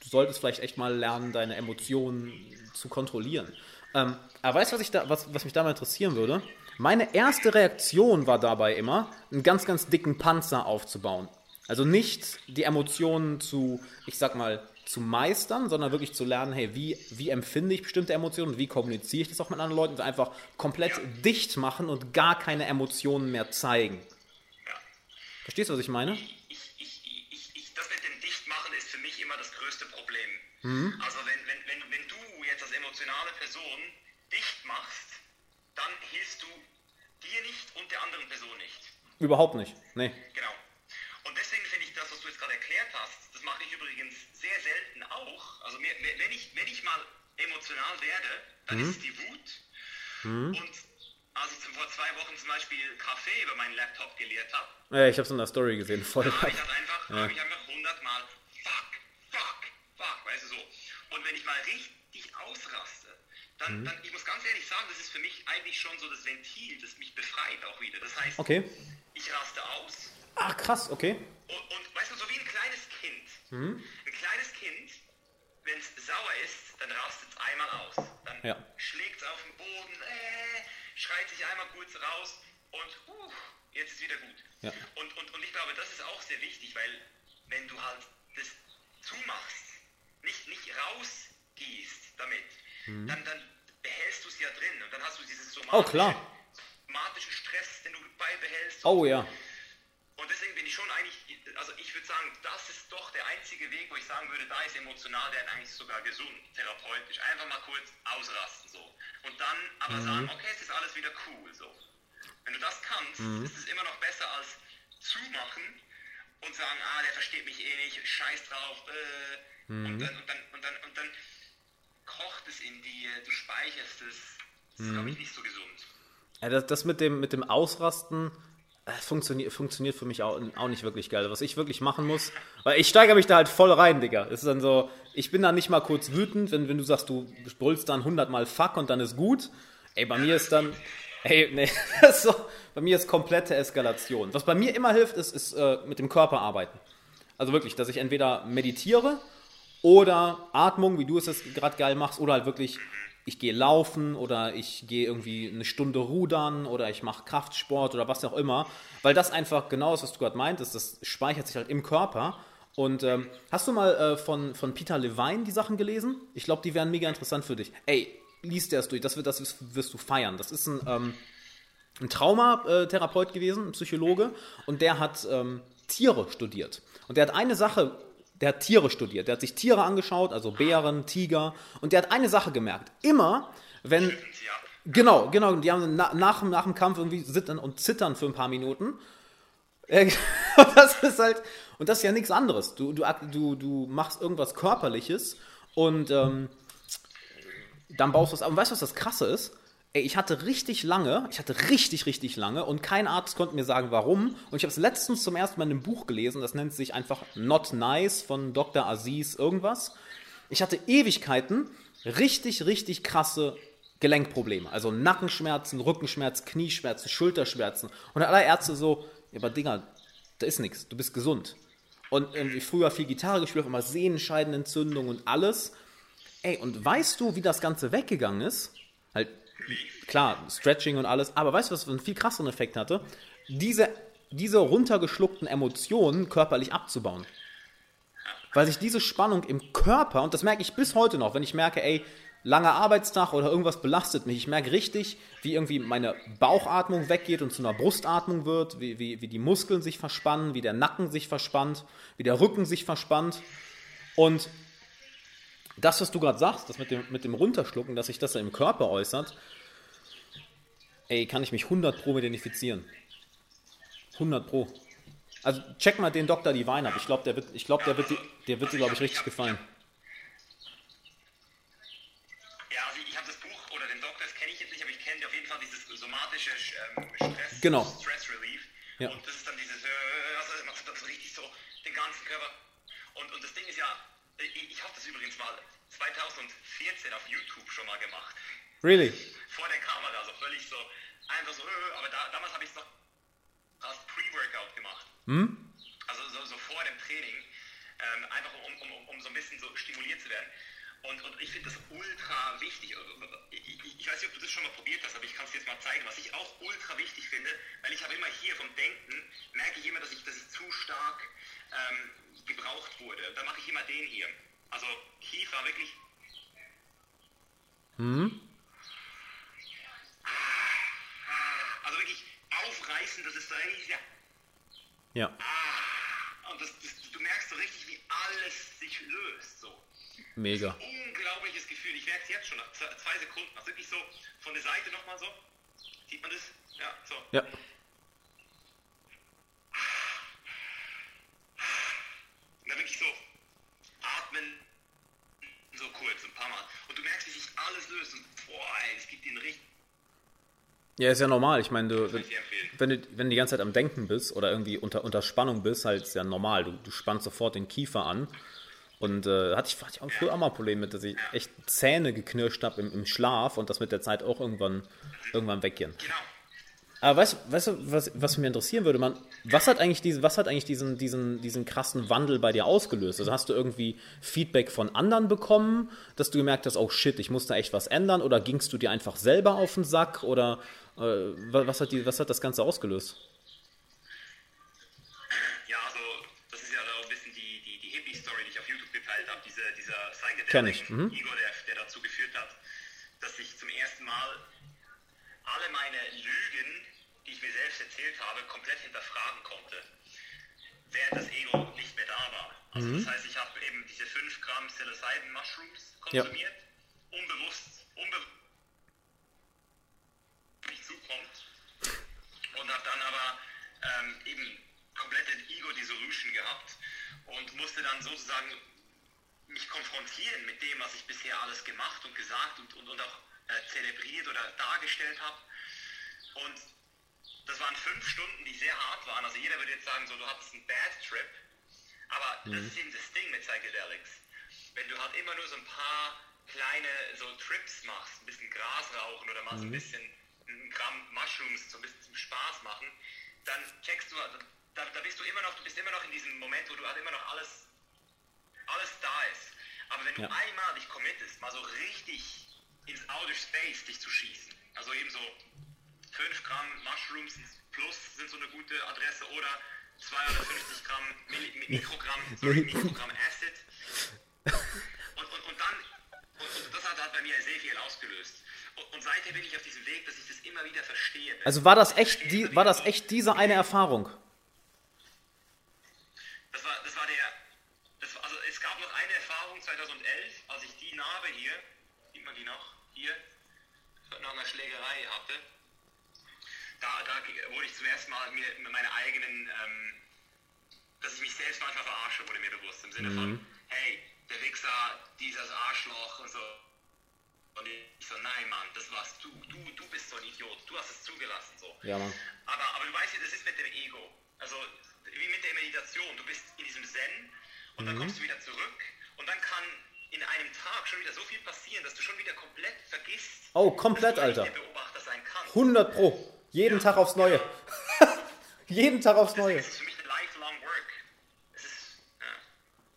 du solltest vielleicht echt mal lernen, deine Emotionen zu kontrollieren. Ähm, aber weißt du, was, was, was mich da mal interessieren würde? Meine erste Reaktion war dabei immer, einen ganz, ganz dicken Panzer aufzubauen. Also nicht die Emotionen zu, ich sag mal, zu meistern, sondern wirklich zu lernen, hey, wie, wie empfinde ich bestimmte Emotionen, wie kommuniziere ich das auch mit anderen Leuten, einfach komplett dicht machen und gar keine Emotionen mehr zeigen. Ja. Verstehst du, was ich meine? Immer das größte Problem. Mhm. Also wenn, wenn, wenn, wenn du jetzt als emotionale Person dicht machst, dann hilfst du dir nicht und der anderen Person nicht. Überhaupt nicht. Nee. Genau. Und deswegen finde ich das, was du jetzt gerade erklärt hast, das mache ich übrigens sehr selten auch. Also mir, wenn, ich, wenn ich mal emotional werde, dann ist es die Wut. Und als ich vor zwei Wochen zum Beispiel Kaffee über meinen Laptop geleert habe, Ja, ich habe es in der Story gesehen, voll habe geil. ich halt einfach, Ja. habe ich einfach hundertmal fuck, fuck, fuck, weißt du so. Und wenn ich mal richtig ausraste, dann, Mhm. dann, ich muss ganz ehrlich sagen, das ist für mich eigentlich schon so das Ventil, das mich befreit auch wieder. Das heißt, Okay. ich raste aus Ach, krass, okay. und, und weißt du, so wie ein kleines Kind. Mhm. Ein kleines Kind, wenn es sauer ist, dann rastet es einmal aus. Dann Ja. schlägt es auf den Boden, äh, schreit sich einmal kurz raus und uh, jetzt ist wieder gut. Ja. Und, und, und ich glaube, das ist auch sehr wichtig, weil wenn du halt das zumachst, nicht, nicht rausgehst damit, dann, dann behältst du es ja drin und dann hast du dieses somatische, Mhm. Oh, klar. somatischen Stress, den du beibehältst. Oh ja. Und deswegen bin ich schon eigentlich, also ich würde sagen, das ist doch der einzige Weg, wo ich sagen würde, da ist emotional der eigentlich sogar gesund, therapeutisch. Einfach mal kurz ausrasten so. Und dann aber Mhm. sagen, okay, es ist alles wieder cool so. Wenn du das kannst, Mhm. ist es immer noch besser als zumachen und sagen, ah, der versteht mich eh nicht, scheiß drauf, äh, Mhm. und, dann, und, dann, und, dann, und dann kocht es in dir, du speicherst es. Das Mhm. ist, glaube ich, nicht so gesund. Ja, das, das mit dem, mit dem Ausrasten äh, funktioniert, funktioniert für mich auch, auch nicht wirklich geil. Was ich wirklich machen muss, weil ich steigere mich da halt voll rein, Digga. Es ist dann so, ich bin dann nicht mal kurz wütend, wenn, wenn du sagst, du brüllst dann hundertmal Fuck und dann ist gut. Ey, bei mir ist dann, Ey, nee, so, bei mir ist komplette Eskalation. Was bei mir immer hilft, ist, ist äh, mit dem Körper arbeiten. Also wirklich, dass ich entweder meditiere oder Atmung, wie du es jetzt gerade geil machst, oder halt wirklich, ich gehe laufen oder ich gehe irgendwie eine Stunde rudern oder ich mache Kraftsport oder was auch immer. Weil das einfach genau ist, was du gerade meintest, das speichert sich halt im Körper. Und ähm, hast du mal äh, von, von Peter Levine die Sachen gelesen? Ich glaube, die wären mega interessant für dich. Ey, liest der es durch, das, wird, das wirst du feiern. Das ist ein, ähm, ein Traumatherapeut gewesen, ein Psychologe, und der hat ähm, Tiere studiert. Und der hat eine Sache, der hat Tiere studiert, der hat sich Tiere angeschaut, also Bären, Tiger, und der hat eine Sache gemerkt. Immer, wenn. Genau, genau, die haben na, nach, nach dem Kampf irgendwie sitzen und zittern für ein paar Minuten. das ist halt, und das ist ja nichts anderes. Du, du, du, du machst irgendwas Körperliches und ähm, dann baust du es ab. Und weißt du, was das Krasse ist? Ey, ich hatte richtig lange, ich hatte richtig, richtig lange und kein Arzt konnte mir sagen, warum. Und ich habe es letztens zum ersten Mal in einem Buch gelesen, das nennt sich einfach Not Nice von Dr. Aziz irgendwas. Ich hatte Ewigkeiten richtig, richtig krasse Gelenkprobleme. Also Nackenschmerzen, Rückenschmerzen, Knieschmerzen, Schulterschmerzen. Und alle Ärzte so, ja, aber Dinger, da ist nichts, du bist gesund. Und irgendwie früher viel Gitarre gespielt, immer Sehenscheidenentzündung und alles. Ey, und weißt du, wie das Ganze weggegangen ist? Halt, klar, Stretching und alles, aber weißt du, was einen viel krasseren Effekt hatte? Diese, diese runtergeschluckten Emotionen körperlich abzubauen. Weil sich diese Spannung im Körper, und das merke ich bis heute noch, wenn ich merke, ey, langer Arbeitstag oder irgendwas belastet mich. Ich merke richtig, wie irgendwie meine Bauchatmung weggeht und zu einer Brustatmung wird, wie, wie, wie die Muskeln sich verspannen, wie der Nacken sich verspannt, wie der Rücken sich verspannt. Und das, was du gerade sagst, das mit dem, mit dem Runterschlucken, dass sich das im Körper äußert, ey, kann ich mich 100 Pro identifizieren. 100 Pro. Also check mal den Dr. Divine ab. Ich glaube, der wird, ich glaub, der wird, der wird dir, glaube ich, richtig gefallen. Ja, also ich habe das Buch oder den Doktor, das kenne ich jetzt nicht, aber ich kenne auf jeden Fall dieses somatische ähm, Stress, genau. Stress Relief. Ja. Und das ist dann dieses, äh, also macht das richtig so den ganzen Körper. Und, und das Ding ist ja, ich, ich habe das übrigens mal 2014 auf YouTube schon mal gemacht. Really? Vor der Kamera, also völlig so, einfach so, äh, aber da, damals habe ich es noch als Pre-Workout gemacht. Hm? Also so, so vor dem Training, ähm, einfach um, um, um so ein bisschen so stimuliert zu werden. Und, und ich finde das ultra wichtig. Ich, ich, ich, weiß nicht, ob du das schon mal probiert hast, aber ich kann es jetzt mal zeigen, was ich auch ultra wichtig finde, weil ich habe immer hier vom Denken, merke ich immer, dass ich, dass ich zu stark ähm, gebraucht wurde. Da mache ich immer den hier. Also Kiefer wirklich. Hm? Also wirklich aufreißen, das ist so ja. Ja. Und das, das, du merkst so richtig, wie alles sich löst. So. Mega. Unglaubliches Gefühl. Ich merke es jetzt schon nach zwei, zwei Sekunden. Also wirklich so von der Seite nochmal so. Sieht man das? Ja, so. Ja. Und dann wirklich so atmen, so kurz, ein paar Mal. Du merkst, wie sich alles löst. Und boah, ey, es gibt den richtig. Ja, ist ja normal. Ich meine, du, wenn, ich du, wenn du die ganze Zeit am Denken bist oder irgendwie unter, unter Spannung bist, halt ist ja normal. Du, du spannst sofort den Kiefer an. Und äh, hatte ich, hatte ich auch früher auch mal Probleme mit, dass ich echt Zähne geknirscht habe im, im Schlaf und das mit der Zeit auch irgendwann, irgendwann weggehen. Genau. Aber weißt, weißt du, was, was mich interessieren würde, man, was hat eigentlich, diese, was hat eigentlich diesen, diesen, diesen krassen Wandel bei dir ausgelöst? Also hast du irgendwie Feedback von anderen bekommen, dass du gemerkt hast, oh shit, ich muss da echt was ändern? Oder gingst du dir einfach selber auf den Sack? Oder äh, was, hat die, was hat das Ganze ausgelöst? Ja, also das ist ja da auch ein bisschen die, die, die Hippie-Story, die ich auf YouTube geteilt habe, diese, dieser Kenn ich, Psychedelic mhm. Igor, der, der dazu geführt hat, dass ich zum ersten Mal alle meine Lügen, die ich mir selbst erzählt habe, komplett hinterfragen konnte, während das Ego nicht mehr da war. Also Mhm. das heißt, ich habe eben diese 5 Gramm Psilocybin Mushrooms Ja. konsumiert, unbewusst, unbewusst nicht zukommt und habe dann aber ähm, eben komplette Ego-Dissolution gehabt und musste dann sozusagen mich konfrontieren mit dem, was ich bisher alles gemacht und gesagt und, und, und auch äh, zelebriert oder dargestellt habe. Und das waren fünf Stunden, die sehr hart waren. Also jeder würde jetzt sagen, so du hattest einen Bad Trip. Aber das ist eben das Ding mit Psychedelics. Wenn du halt immer nur so ein paar kleine so Trips machst, ein bisschen Gras rauchen oder mal so ein bisschen ein Gramm Mushrooms so ein bisschen zum Spaß machen, dann checkst du, da, da bist du immer noch, du bist immer noch in diesem Moment, wo du halt immer noch alles, alles da ist. Aber wenn du Ja. einmal dich committest, mal so richtig ins Outer Space dich zu schießen, also eben so 5 Gramm Mushrooms plus sind so eine gute Adresse oder 250 Gramm Milli, Mi- Mikrogramm, sorry, Mikrogramm Acid. Und, und, und dann, und, und das hat halt bei mir sehr viel ausgelöst. Und, und seither bin ich auf diesem Weg, dass ich das immer wieder verstehe. Also war das echt, die, war das echt diese eine Erfahrung? Das war, das war der, das war, also es gab noch eine Erfahrung 2011, als ich die Narbe hier, sieht man die noch, hier, nach einer Schlägerei hatte. Da, da wurde ich zum ersten Mal mir meine eigenen, ähm, dass ich mich selbst manchmal verarsche, wurde mir bewusst. Im Sinne von, hey, der Wichser, dieses Arschloch und so. Und ich so, nein, Mann, das warst du. Du, du bist so ein Idiot. Du hast es zugelassen. So. Ja, Mann. Aber, aber du weißt ja, das ist mit dem Ego. Also wie mit der Meditation. Du bist in diesem Zen und dann kommst du wieder zurück und dann kann in einem Tag schon wieder so viel passieren, dass du schon wieder komplett vergisst, Oh, komplett, Alter. eigentlich der Beobachter sein kannst. 100 Pro. Jeden Tag aufs Neue. Jeden Tag aufs Neue. Das ist für mich ein lifelong work. Es ist,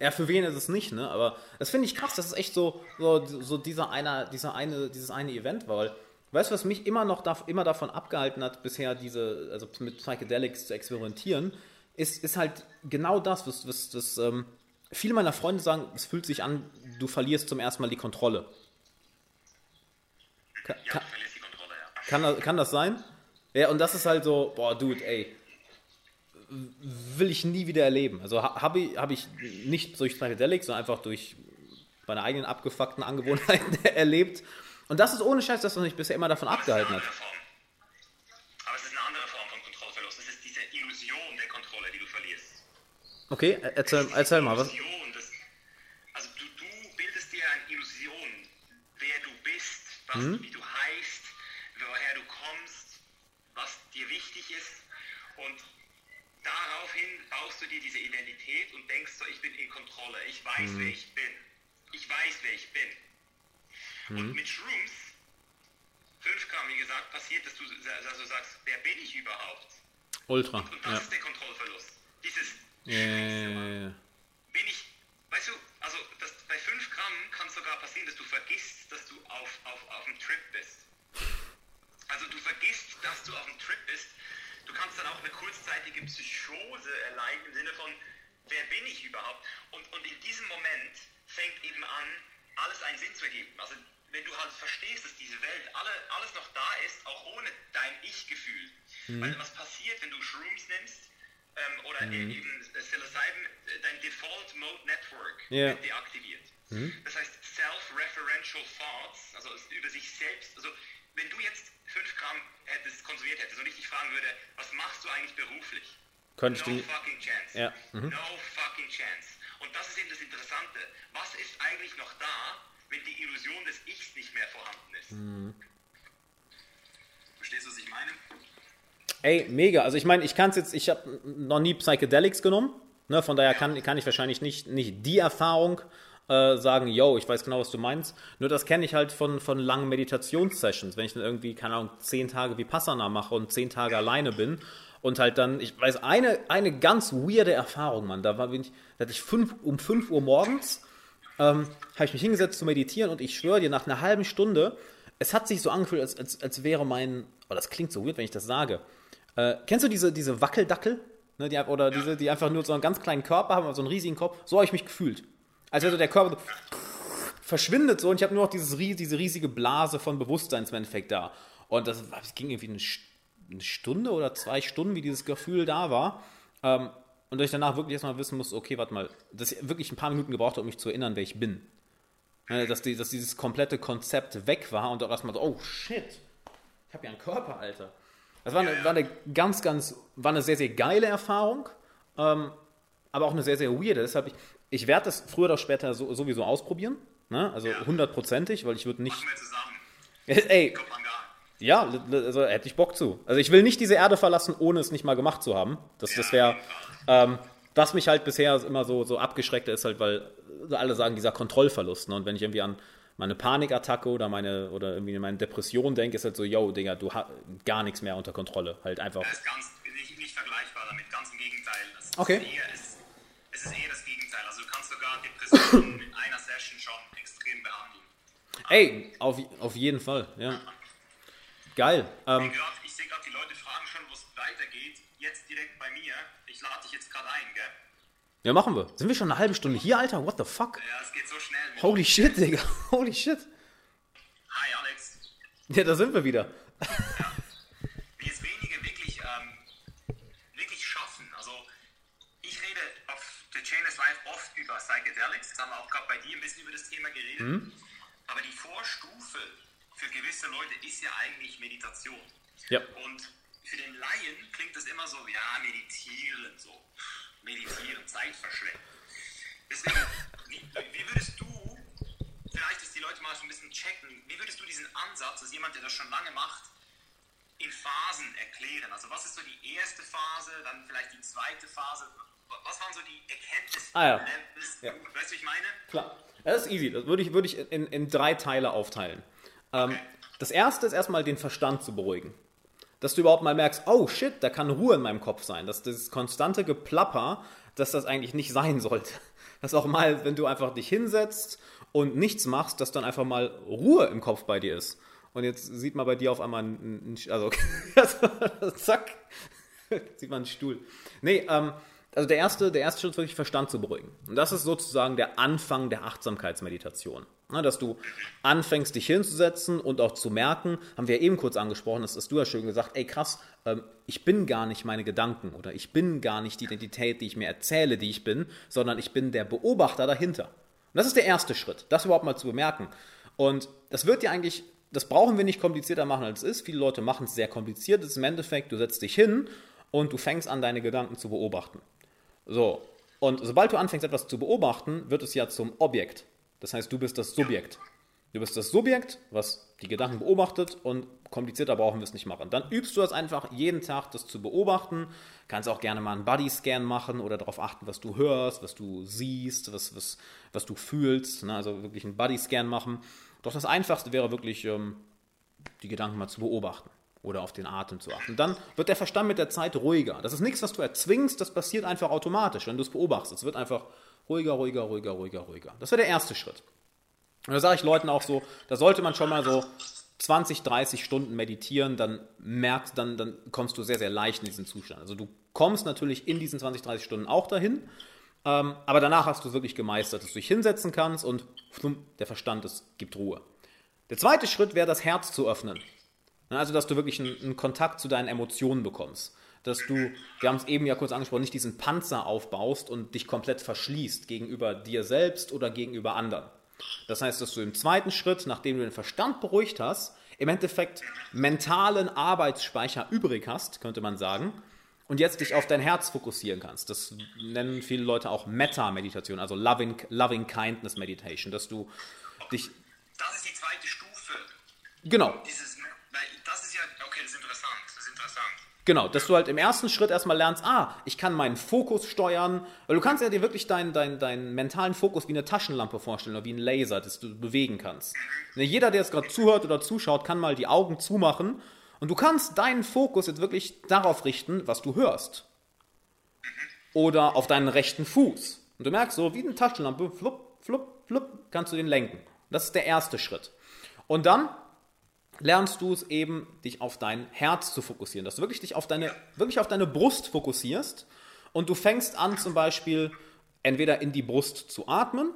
ja. Ja, für wen ist es nicht, ne? Aber das finde ich krass, das ist echt so, so, so dieser, einer, dieser eine, dieses eine Event war. Weil, weißt du, was mich immer noch dav immer davon abgehalten hat, bisher diese, also mit Psychedelics zu experimentieren, ist, ist halt genau das, was, was, was ähm, viele meiner Freunde sagen, es fühlt sich an, du verlierst zum ersten Mal die Kontrolle. Ka- ja, ka- du verlierst die Kontrolle, ja. kann, kann das sein? Ja, und das ist halt so, boah, Dude, ey, will ich nie wieder erleben. Also ha- habe ich, hab ich nicht durch Psychedelics, sondern einfach durch meine eigenen abgefuckten Angewohnheiten erlebt. Und das ist ohne Scheiß das, was mich bisher immer davon abgehalten hat. Aber es ist eine andere Form von Kontrollverlust. Es ist diese Illusion der Kontrolle, die du verlierst. Okay, er- erzähl, erzähl mal, was. Illusion, das, also du, du bildest dir eine Illusion, wer du bist, was, wie du heißt, woher du kommst, was dir wichtig ist. Und daraufhin baust du dir diese Identität und denkst so, ich bin in Kontrolle, ich weiß, Mhm. wer ich bin. Ich weiß, wer ich bin. Mhm. Und mit Shrooms, 5 Gramm, wie gesagt, passiert, dass du also sagst, wer bin ich überhaupt? Ultra. Und das Ja. ist der Kontrollverlust. Dieses ja. bin ich, weißt du, also das, bei 5 Gramm kann es sogar passieren, dass du vergisst, dass du auf, auf, auf dem Trip bist. Also du vergisst, dass du auf dem Trip bist. Du kannst dann auch eine kurzzeitige Psychose erleiden im Sinne von, wer bin ich überhaupt? Und, und in diesem Moment fängt eben an, alles einen Sinn zu ergeben. Also wenn du halt verstehst, dass diese Welt alle, alles noch da ist, auch ohne dein Ich-Gefühl. Weil was passiert, wenn du Shrooms nimmst ähm, oder eben Psilocybin, äh, dein Default Mode Network Ja. wird deaktiviert. Das heißt Self-Referential Thoughts, also über sich selbst, also wenn du jetzt 5 Gramm hättest, konsumiert hättest und ich dich fragen würde, was machst du eigentlich beruflich? Könnte ich no den- fucking chance. Ja, mhm. No fucking chance. Und das ist eben das Interessante. Was ist eigentlich noch da, wenn die Illusion des Ichs nicht mehr vorhanden ist? Mhm. Verstehst du, was ich meine? Ey, mega. Also ich meine, ich kann es jetzt, ich habe noch nie Psychedelics genommen. Ne, von daher kann, kann ich wahrscheinlich nicht, nicht die Erfahrung äh, sagen, yo, ich weiß genau, was du meinst. Nur das kenne ich halt von, von langen Meditationssessions. Wenn ich dann irgendwie, keine Ahnung, zehn Tage Vipassana mache und zehn Tage alleine bin und halt dann, ich weiß, eine, eine ganz weirde Erfahrung, Mann. Da war bin ich, da hatte ich fünf, um 5 Uhr morgens, ähm, habe ich mich hingesetzt zu meditieren und ich schwöre dir, nach einer halben Stunde, es hat sich so angefühlt, als, als, als wäre mein, oh, das klingt so weird, wenn ich das sage. Äh, kennst du diese, diese Wackeldackel? Ne, die, oder diese, die einfach nur so einen ganz kleinen Körper haben, aber so einen riesigen Kopf? So habe ich mich gefühlt. Als wäre so der Körper so verschwindet so und ich habe nur noch dieses, diese riesige Blase von Bewusstsein im Endeffekt da. Und das, das ging irgendwie eine, eine Stunde oder zwei Stunden, wie dieses Gefühl da war. Ähm, und dass ich danach wirklich erstmal wissen musste, okay, warte mal, dass ich wirklich ein paar Minuten gebraucht habe, um mich zu erinnern, wer ich bin. Äh, Dass, die, dass dieses komplette Konzept weg war und auch erstmal so, oh shit, ich habe ja einen Körper, Alter. Das war eine, war eine ganz, ganz, war eine sehr, sehr geile Erfahrung, ähm, aber auch eine sehr, sehr weirde. Deshalb, ich, ich werde das früher oder später so, sowieso ausprobieren, ne? also hundertprozentig, weil ich würde nicht, Machen wir zusammen. ey, Kopangan. ja, li- li- also hätte ich Bock zu. Also ich will nicht diese Erde verlassen, ohne es nicht mal gemacht zu haben. Das, das wäre, ähm, was mich halt bisher immer so, so abgeschreckt ist halt, weil alle sagen, dieser Kontrollverlust. Ne? Und wenn ich irgendwie an meine Panikattacke oder meine, oder irgendwie meine Depression denke, ist halt so, yo, Digga, du hast gar nichts mehr unter Kontrolle. Halt einfach. Das ist ganz, nicht, nicht vergleichbar damit, ganz im Gegenteil. Das Okay. Ist eher, es, es ist eher das Gegenteil. Also du kannst sogar Depressionen mit einer Session schon extrem behandeln. Ey, auf, auf jeden Fall, ja. Geil. Ähm, Grad, ich sehe gerade, die Leute fragen schon, wo es weitergeht. Jetzt direkt bei mir. Ich lade dich jetzt gerade ein, gell? ja, machen wir. Sind wir schon eine halbe Stunde hier, Alter? What the fuck? Ja, es geht so schnell. Holy shit, Digga. Holy shit. Hi Alex. Ja, da sind wir wieder. Wie es wenige wirklich, ähm, wirklich schaffen. Also ich rede auf The Chain is Life oft über Psychedelics. Das haben wir auch gerade bei dir ein bisschen über das Thema geredet. Mhm. Aber die Vorstufe für gewisse Leute ist ja eigentlich Meditation. Ja. Und für den Laien klingt das immer so, ja, meditieren, so. Meditieren, Zeit verschwenden. Deswegen, wie, wie würdest du, vielleicht, dass die Leute mal so ein bisschen checken, wie würdest du diesen Ansatz, als jemand, der das schon lange macht, in Phasen erklären? Also was ist so die erste Phase, dann vielleicht die zweite Phase? Was waren so die Erkenntnisse? Ah, ja. Ja. Weißt du, ich meine? Klar. Das ist easy. Das würde ich, würde ich in, in drei Teile aufteilen. Ähm, Das erste ist erstmal den Verstand zu beruhigen. Dass du überhaupt mal merkst, oh shit, da kann Ruhe in meinem Kopf sein. Dass das konstante Geplapper, dass das eigentlich nicht sein sollte. Dass auch mal, wenn du einfach dich hinsetzt und nichts machst, dass dann einfach mal Ruhe im Kopf bei dir ist. Und jetzt sieht man bei dir auf einmal einen, einen also, zack, sieht man einen Stuhl. Nee, ähm, also der erste, der erste Schritt ist wirklich Verstand zu beruhigen. Und das ist sozusagen der Anfang der Achtsamkeitsmeditation. Na, dass du anfängst, dich hinzusetzen und auch zu merken, haben wir ja eben kurz angesprochen, das hast du ja schön gesagt, ey krass, ähm, ich bin gar nicht meine Gedanken oder ich bin gar nicht die Identität, die ich mir erzähle, die ich bin, sondern ich bin der Beobachter dahinter. Und das ist der erste Schritt, das überhaupt mal zu bemerken. Und das wird ja eigentlich, das brauchen wir nicht komplizierter machen, als es ist. Viele Leute machen es sehr kompliziert. Das ist im Endeffekt, du setzt dich hin und du fängst an, deine Gedanken zu beobachten. So. Und sobald du anfängst, etwas zu beobachten, wird es ja zum Objekt. Das heißt, du bist das Subjekt. Du bist das Subjekt, was die Gedanken beobachtet und komplizierter brauchen wir es nicht machen. Dann übst du das einfach jeden Tag, das zu beobachten. Kannst auch gerne mal einen Bodyscan machen oder darauf achten, was du hörst, was du siehst, was, was, was du fühlst. Ne? Also wirklich einen Bodyscan machen. Doch das Einfachste wäre wirklich, ähm, die Gedanken mal zu beobachten oder auf den Atem zu achten. Dann wird der Verstand mit der Zeit ruhiger. Das ist nichts, was du erzwingst, das passiert einfach automatisch, wenn du es beobachtest. Es wird einfach ruhiger, ruhiger, ruhiger, ruhiger, ruhiger. Das wäre der erste Schritt. Und da sage ich Leuten auch so, da sollte man schon mal so 20, 30 Stunden meditieren, dann merkst, dann, dann kommst du sehr, sehr leicht in diesen Zustand. Also du kommst natürlich in diesen 20, 30 Stunden auch dahin, ähm, aber danach hast du es wirklich gemeistert, dass du dich hinsetzen kannst und der Verstand ist, gibt Ruhe. Der zweite Schritt wäre, das Herz zu öffnen. Also, dass du wirklich einen, einen Kontakt zu deinen Emotionen bekommst. Dass du, wir haben es eben ja kurz angesprochen, nicht diesen Panzer aufbaust und dich komplett verschließt gegenüber dir selbst oder gegenüber anderen. Das heißt, dass du im zweiten Schritt, nachdem du den Verstand beruhigt hast, im Endeffekt mentalen Arbeitsspeicher übrig hast, könnte man sagen, und jetzt dich auf dein Herz fokussieren kannst. Das nennen viele Leute auch Meta-Meditation, also Loving, Loving Kindness Meditation, dass du dich, Das ist die zweite Stufe. genau, Dieses, Genau, dass du halt im ersten Schritt erstmal lernst, ah, ich kann meinen Fokus steuern, weil du kannst ja dir wirklich deinen, deinen, deinen mentalen Fokus wie eine Taschenlampe vorstellen oder wie ein Laser, das du bewegen kannst. Ne, Jeder, der jetzt gerade zuhört oder zuschaut, kann mal die Augen zumachen und du kannst deinen Fokus jetzt wirklich darauf richten, was du hörst. Oder auf deinen rechten Fuß. Und du merkst so, wie eine Taschenlampe, flupp, flupp, flupp, kannst du den lenken. Das ist der erste Schritt. Und dann lernst du es eben, dich auf dein Herz zu fokussieren, dass du wirklich dich auf deine, wirklich auf deine Brust fokussierst und du fängst an zum Beispiel entweder in die Brust zu atmen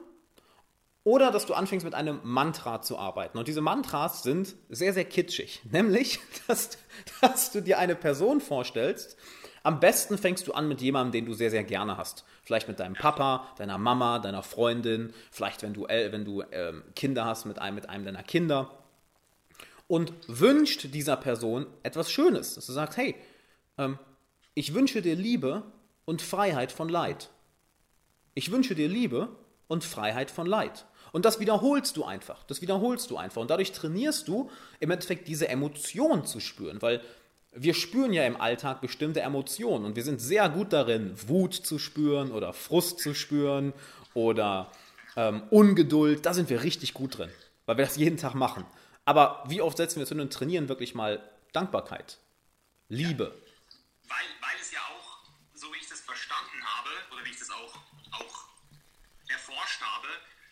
oder dass du anfängst mit einem Mantra zu arbeiten. Und diese Mantras sind sehr, sehr kitschig. Nämlich, dass, dass du dir eine Person vorstellst. Am besten fängst du an mit jemandem, den du sehr, sehr gerne hast. Vielleicht mit deinem Papa, deiner Mama, deiner Freundin, vielleicht wenn du, äh, wenn du ähm, Kinder hast, mit einem, mit einem deiner Kinder und wünscht dieser Person etwas Schönes. Dass du sagst, hey, ähm, ich wünsche dir Liebe und Freiheit von Leid. Ich wünsche dir Liebe und Freiheit von Leid. Und das wiederholst du einfach. Das wiederholst du einfach. Und dadurch trainierst du im Endeffekt diese Emotion zu spüren, weil wir spüren ja im Alltag bestimmte Emotionen und wir sind sehr gut darin, Wut zu spüren oder Frust zu spüren oder ähm, Ungeduld. Da sind wir richtig gut drin. weil wir das jeden Tag machen. Aber wie oft setzen wir zu einem Trainieren wirklich mal Dankbarkeit, Liebe? Weil, weil es ja auch, so wie ich das verstanden habe, oder wie ich das auch, auch erforscht habe,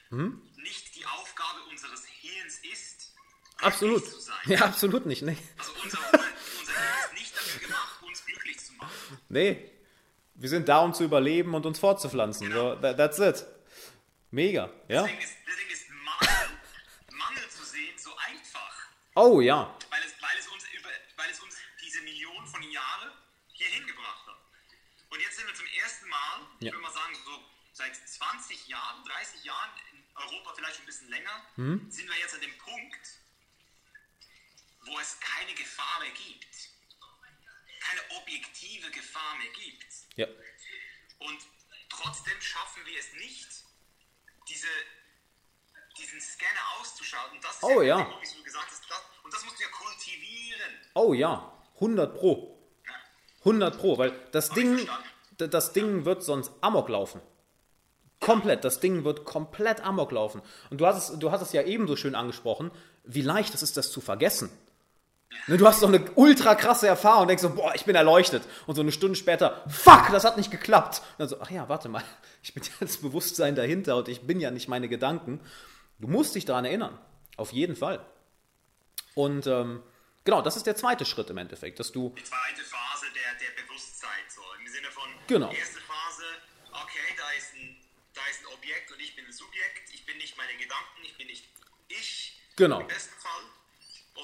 Mhm. nicht die Aufgabe unseres Hirns ist, Absolut. glücklich zu sein. Ja, absolut nicht. Nee. Also unser, unser Hirn ist nicht dafür gemacht, uns glücklich zu machen. nee. Wir sind da, um zu überleben und uns fortzupflanzen. So, that, that's it. Mega. Ja? Deswegen ist, deswegen ist Oh ja. Weil es, weil, es uns weil es uns diese Millionen von Jahren hierhin gebracht hat. Und jetzt sind wir zum ersten Mal, Ja. ich würde mal sagen, so seit 20 Jahren, 30 Jahren, in Europa vielleicht ein bisschen länger, Mhm. sind wir jetzt an dem Punkt, wo es keine Gefahr mehr gibt. Keine objektive Gefahr mehr gibt. Ja. Und trotzdem schaffen wir es nicht, diese, diesen Scanner auszuschalten. Das ist Oh, ja. Punkt, wie du gesagt hast. Das, und das musst du ja kultivieren. Oh ja. 100 Pro. 100 Pro, weil das Hab Ding, das Ding wird sonst Amok laufen. Komplett. Das Ding wird komplett Amok laufen. Und du hast es, du hast es ja ebenso schön angesprochen, wie leicht es ist, das zu vergessen. Ne, du hast so eine ultra krasse Erfahrung und denkst so, boah, ich bin erleuchtet. Und so eine Stunde später, fuck, das hat nicht geklappt. Und dann so, ach ja, warte mal, ich bin ja das Bewusstsein dahinter und ich bin ja nicht meine Gedanken. Du musst dich daran erinnern. Auf jeden Fall. Und ähm, genau, das ist der zweite Schritt im Endeffekt, dass du Die zweite Phase der, der Bewusstheit, so im Sinne von Genau. erste Phase, okay, da ist, ein, da ist ein Objekt und ich bin ein Subjekt, ich bin nicht meine Gedanken, ich bin nicht ich. Genau. Im besten Fall.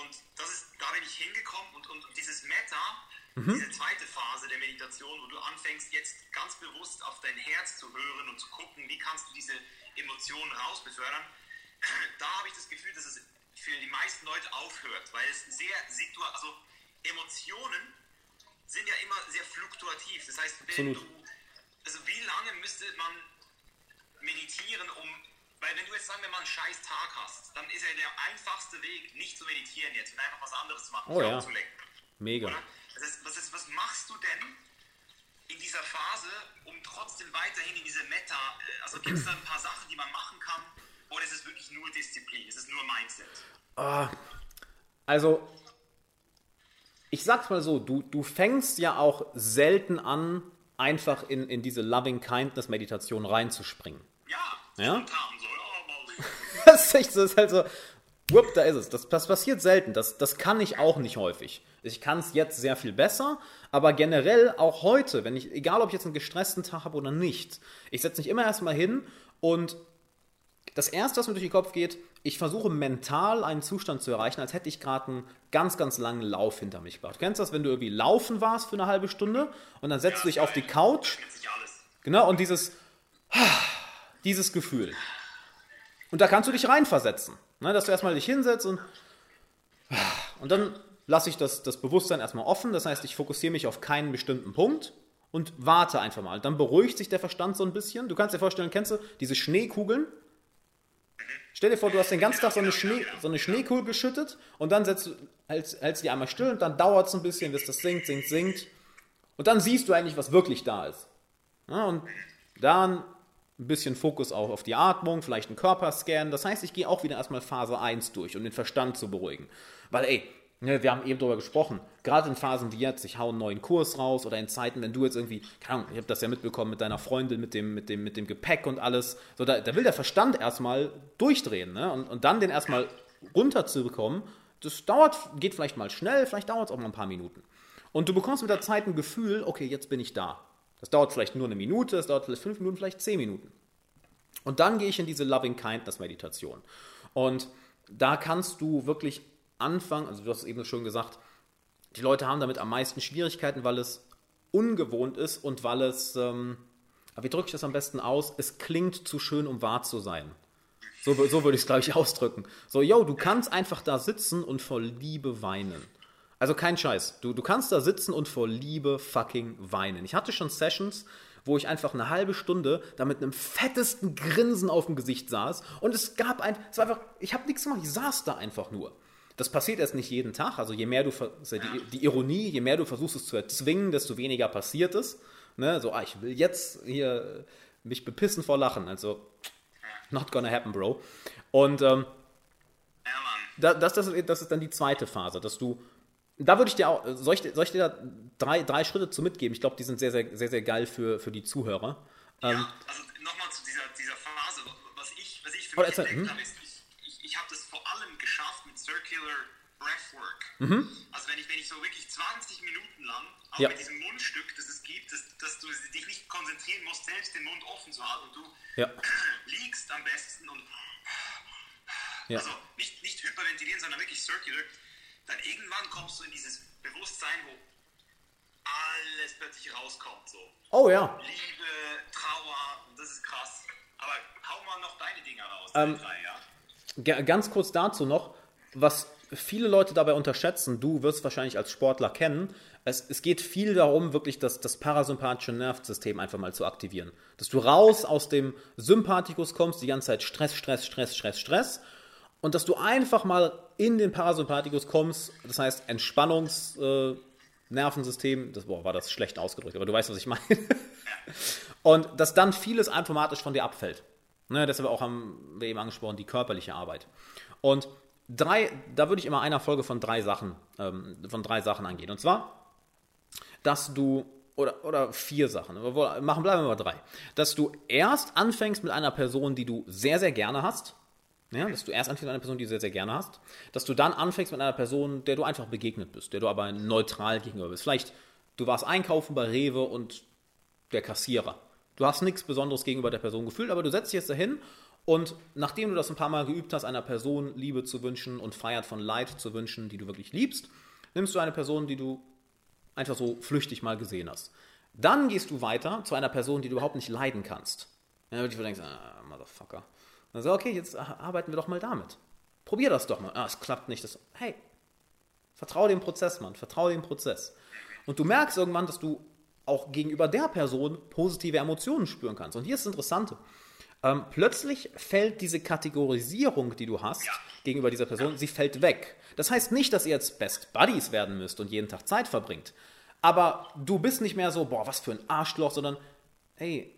Und das ist, da bin ich hingekommen und, und, und dieses Meta, Mhm. diese zweite Phase der Meditation, wo du anfängst jetzt ganz bewusst auf dein Herz zu hören und zu gucken, wie kannst du diese Emotionen rausbefördern, da habe ich das Gefühl, dass es für die meisten Leute aufhört, weil es sehr situa also Emotionen sind ja immer sehr fluktuativ. Das heißt, wenn Absolut. du, also wie lange müsste man meditieren, um, weil wenn du jetzt sagen wir mal einen scheiß Tag hast, dann ist ja der einfachste Weg, nicht zu meditieren jetzt und einfach was anderes zu machen, Oh ja. mega. Das heißt, was, ist, was machst du denn in dieser Phase, um trotzdem weiterhin in diese Meta, äh, also gibt es da ein paar Sachen, die man machen kann, oder ist es wirklich nur Disziplin, ist es nur Mindset? Also, ich sag's mal so, du, du fängst ja auch selten an, einfach in, in diese Loving-Kindness-Meditation reinzuspringen. Ja, Ja? so, Das ist, das ist halt so, whoop, da ist es. Das, das passiert selten. Das, das kann ich auch nicht häufig. Ich kann es jetzt sehr viel besser, aber generell auch heute, wenn ich, egal ob ich jetzt einen gestressten Tag habe oder nicht, ich setze mich immer erstmal hin und das erste, was mir durch den Kopf geht, ich versuche mental einen Zustand zu erreichen, als hätte ich gerade einen ganz, ganz langen Lauf hinter mich gebracht. Du kennst das, wenn du irgendwie laufen warst für eine halbe Stunde und dann setzt du dich auf die Couch. Genau, und dieses, dieses Gefühl. Und da kannst du dich reinversetzen. Ne, dass du erstmal dich hinsetzt und, und dann lasse ich das, das Bewusstsein erstmal offen. Das heißt, ich fokussiere mich auf keinen bestimmten Punkt und warte einfach mal. Dann beruhigt sich der Verstand so ein bisschen. Du kannst dir vorstellen, kennst du diese Schneekugeln? Stell dir vor, du hast den ganzen Tag so eine, Schnee, so eine Schneekugel geschüttet und dann setzt du, hältst, hältst die einmal still und dann dauert es ein bisschen, bis das sinkt, sinkt, sinkt. Und dann siehst du eigentlich, was wirklich da ist. Ja, und dann ein bisschen Fokus auch auf die Atmung, vielleicht einen Körperscan. Das heißt, ich gehe auch wieder erstmal Phase 1 durch, um den Verstand zu beruhigen. Weil, ey, ne, wir haben eben darüber gesprochen, gerade in Phasen wie jetzt, ich hau einen neuen Kurs raus oder in Zeiten, wenn du jetzt irgendwie, keine Ahnung, ich habe das ja mitbekommen mit deiner Freundin, mit dem, mit dem, mit dem Gepäck und alles, so, da, da will der Verstand erstmal durchdrehen ne? und, und dann den erstmal runterzubekommen, das dauert, geht vielleicht mal schnell, vielleicht dauert es auch mal ein paar Minuten. Und du bekommst mit der Zeit ein Gefühl, okay, jetzt bin ich da. Das dauert vielleicht nur eine Minute, es dauert vielleicht fünf Minuten, vielleicht zehn Minuten. Und dann gehe ich in diese Loving Kindness Meditation. Und da kannst du wirklich anfangen, also du hast es eben schon gesagt, die Leute haben damit am meisten Schwierigkeiten, weil es ungewohnt ist und weil es, ähm, wie drücke ich das am besten aus? Es klingt zu schön, um wahr zu sein. So, so würde ich es, glaube ich, ausdrücken. So, yo, du kannst einfach da sitzen und vor Liebe weinen. Also kein Scheiß. Du, du kannst da sitzen und vor Liebe fucking weinen. Ich hatte schon Sessions, wo ich einfach eine halbe Stunde da mit einem fettesten Grinsen auf dem Gesicht saß und es gab ein, es war einfach, ich habe nichts gemacht, ich saß da einfach nur. Das passiert erst nicht jeden Tag. Also je mehr du, ja die, die Ironie, je mehr du versuchst es zu erzwingen, desto weniger passiert es. Ne? So, ah, ich will jetzt hier mich bepissen vor Lachen. Also, not gonna happen, Bro. Und ähm, da, das, das, ist, das ist dann die zweite Phase, dass du. Da würde ich dir auch. Soll ich, soll ich dir da drei, drei Schritte zu mitgeben? Ich glaube, die sind sehr, sehr, sehr, sehr geil für, für die Zuhörer. Ähm, Ja, also nochmal zu dieser, dieser Phase, was ich, was ich für mich entdeckt hm? habe, ist, ich, ich, ich habe das vor allem geschafft Circular Breathwork. Mhm. Also wenn ich, wenn ich so wirklich 20 Minuten lang, auch Ja. mit diesem Mundstück, das es gibt, dass, dass du dich nicht konzentrieren musst, selbst den Mund offen zu halten und du Ja. liegst am besten und Ja. also nicht, nicht hyperventilieren, sondern wirklich circular, dann irgendwann kommst du in dieses Bewusstsein, wo alles plötzlich rauskommt. So. Oh ja. Liebe, Trauer, das ist krass. Aber hau mal noch deine Dinger raus, Ähm, drei, ja? Ga- Ganz kurz dazu noch, was viele Leute dabei unterschätzen, du wirst wahrscheinlich als Sportler kennen, es, es geht viel darum, wirklich das, das parasympathische Nervensystem einfach mal zu aktivieren. Dass du raus aus dem Sympathikus kommst, die ganze Zeit Stress, Stress, Stress, Stress, Stress. Und dass du einfach mal in den Parasympathikus kommst, das heißt Entspannungsnervensystem, äh, das boah, war das schlecht ausgedrückt, aber du weißt, was ich meine. Und dass dann vieles automatisch von dir abfällt. Ne, deshalb auch haben wir eben angesprochen, die körperliche Arbeit. Und drei, da würde ich immer einer Folge von drei Sachen, ähm, von drei Sachen angehen. Und zwar, dass du, oder, oder vier Sachen, machen, bleiben wir mal drei. Dass du erst anfängst mit einer Person, die du sehr, sehr gerne hast. Ja, dass du erst anfängst mit einer Person, die du sehr, sehr gerne hast. Dass du dann anfängst mit einer Person, der du einfach begegnet bist, der du aber neutral gegenüber bist. Vielleicht, du warst einkaufen bei Rewe und der Kassierer. Du hast nichts Besonderes gegenüber der Person gefühlt, aber du setzt dich jetzt dahin und nachdem du das ein paar Mal geübt hast, einer Person Liebe zu wünschen und Freiheit von Leid zu wünschen, die du wirklich liebst, nimmst du eine Person, die du einfach so flüchtig mal gesehen hast. Dann gehst du weiter zu einer Person, die du überhaupt nicht leiden kannst. Wirklich, wo du denkst, ah, Motherfucker. Dann so, okay, jetzt arbeiten wir doch mal damit. Probier das doch mal. Ah, es klappt nicht. Das, hey, vertraue dem Prozess, Mann. Vertraue dem Prozess. Und du merkst irgendwann, dass du auch gegenüber der Person positive Emotionen spüren kannst. Und hier ist das Interessante. Ähm, plötzlich fällt diese Kategorisierung, die du hast, gegenüber dieser Person, sie fällt weg. Das heißt nicht, dass ihr jetzt Best Buddies werden müsst und jeden Tag Zeit verbringt. Aber du bist nicht mehr so, boah, was für ein Arschloch, sondern, ey,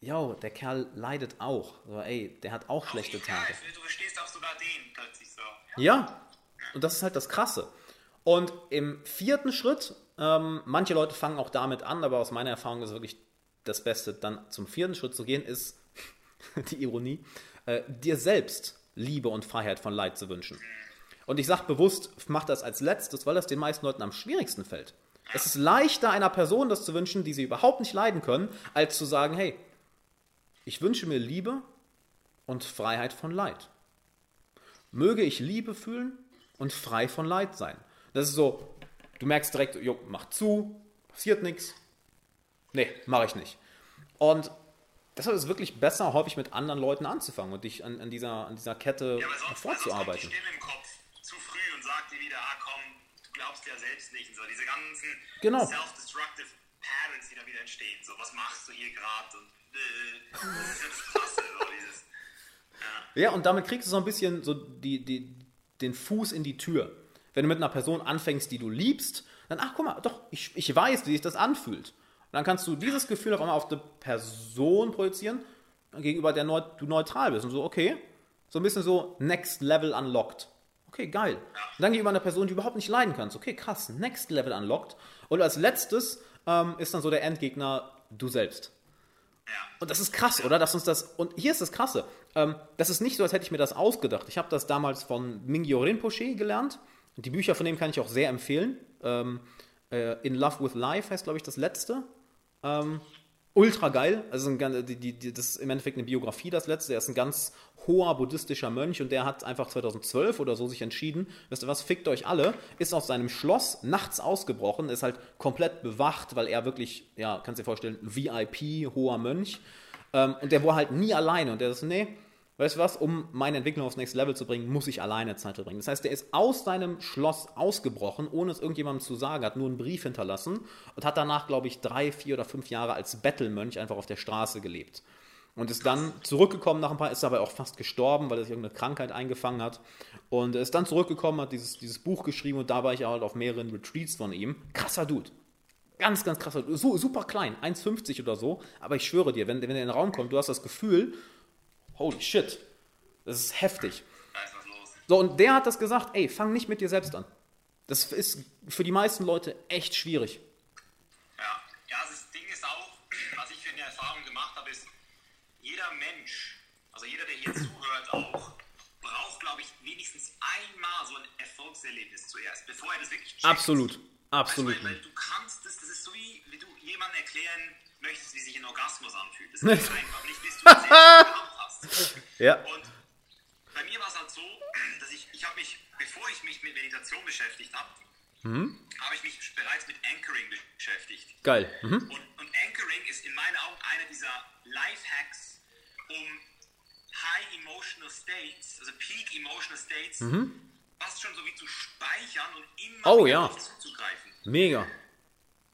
yo, der Kerl leidet auch. So, ey, der hat auch schlechte Tage. du verstehst auch sogar den plötzlich so. Ja, und das ist halt das Krasse. Und im vierten Schritt, ähm, manche Leute fangen auch damit an, aber aus meiner Erfahrung ist wirklich das Beste, dann zum vierten Schritt zu gehen, ist die Ironie, äh, dir selbst Liebe und Freiheit von Leid zu wünschen. Und ich sage bewusst, mach das als letztes, weil das den meisten Leuten am schwierigsten fällt. Es ist leichter, einer Person das zu wünschen, die sie überhaupt nicht leiden können, als zu sagen, hey, ich wünsche mir Liebe und Freiheit von Leid. Möge ich Liebe fühlen und frei von Leid sein. Das ist so, du merkst direkt, jo, mach zu, passiert nichts. Nee, mache ich nicht. Und deshalb ist es wirklich besser, häufig mit anderen Leuten anzufangen und dich an, an, dieser, an dieser Kette Ja, sonst, sonst kommt die vorzuarbeiten. Im Kopf zu früh und sagt dir wieder, ah komm, du glaubst ja selbst nicht. Und so diese ganzen Genau. self-destructive Patterns, die da wieder entstehen. So, was machst du hier gerade? Und äh, das ist ja das Krasse, so dieses. Ja, und damit kriegst du so ein bisschen so die, die, den Fuß in die Tür. Wenn du mit einer Person anfängst, die du liebst, dann, ach guck mal, doch, ich, ich weiß, wie sich das anfühlt. Dann kannst du dieses Gefühl auf einmal auf eine Person projizieren, gegenüber der du neutral bist. Und so, okay, so ein bisschen so Next Level unlocked. Okay, geil. Und dann gegenüber einer Person, die du überhaupt nicht leiden kannst. Okay, krass, Next Level unlocked. Und als letztes ähm, ist dann so der Endgegner du selbst. Und das ist krass, oder? Dass uns das. Und hier ist das Krasse. Ähm, das ist nicht so, als hätte ich mir das ausgedacht. Ich habe das damals von Mingyo Rinpoche gelernt. Die Bücher von dem kann ich auch sehr empfehlen. Ähm, äh, In Love with Life heißt, glaube ich, das letzte. Ähm, ultra geil. Also ein, die, die, das ist im Endeffekt eine Biografie, das letzte. Er ist ein ganz hoher buddhistischer Mönch und der hat einfach 2012 oder so sich entschieden, wisst ihr was, fickt euch alle, ist aus seinem Schloss nachts ausgebrochen, ist halt komplett bewacht, weil er wirklich, ja, kannst dir vorstellen, VIP, hoher Mönch. Ähm, und der war halt nie alleine und der ist, nee, weißt du was, um meine Entwicklung aufs nächste Level zu bringen, muss ich alleine Zeit verbringen. Das heißt, der ist aus seinem Schloss ausgebrochen, ohne es irgendjemandem zu sagen, hat nur einen Brief hinterlassen und hat danach, glaube ich, drei, vier oder fünf Jahre als Bettelmönch einfach auf der Straße gelebt. Und ist dann zurückgekommen nach ein paar, ist dabei auch fast gestorben, weil er sich irgendeine Krankheit eingefangen hat. Und ist dann zurückgekommen, hat dieses, dieses Buch geschrieben und da war ich halt auf mehreren Retreats von ihm. Krasser Dude. Ganz, ganz krasser Dude. So, super klein, 1,50 oder so. Aber ich schwöre dir, wenn, wenn er in den Raum kommt, du hast das Gefühl, holy shit, das ist heftig. Da ist was los. So, und der hat das gesagt, ey, fang nicht mit dir selbst an. Das ist für die meisten Leute echt schwierig. Ja, ja das Ding ist auch, was ich für eine Erfahrung gemacht habe, ist, jeder Mensch, also jeder, der hier zuhört auch, braucht, glaube ich, wenigstens einmal so ein Erfolgserlebnis zuerst, bevor er das wirklich checkt. Absolut, absolut. Weißt du, weil, weil du kannst das, das ist so wie, wie du jemandem erklären möchtest, wie sich ein Orgasmus anfühlt. Das ist einfach nicht, bis du das hast. Ja. Und bei mir war es halt so, dass ich, ich habe mich, bevor ich mich mit Meditation beschäftigt habe, habe ich mich bereits mit Anchoring beschäftigt. Geil. Mhm. Und, und Anchoring ist in meinen Augen einer dieser Lifehacks, um High Emotional States, also Peak Emotional States, fast schon so wie zu speichern und immer Mhm. Oh, ja. zuzugreifen. Mega.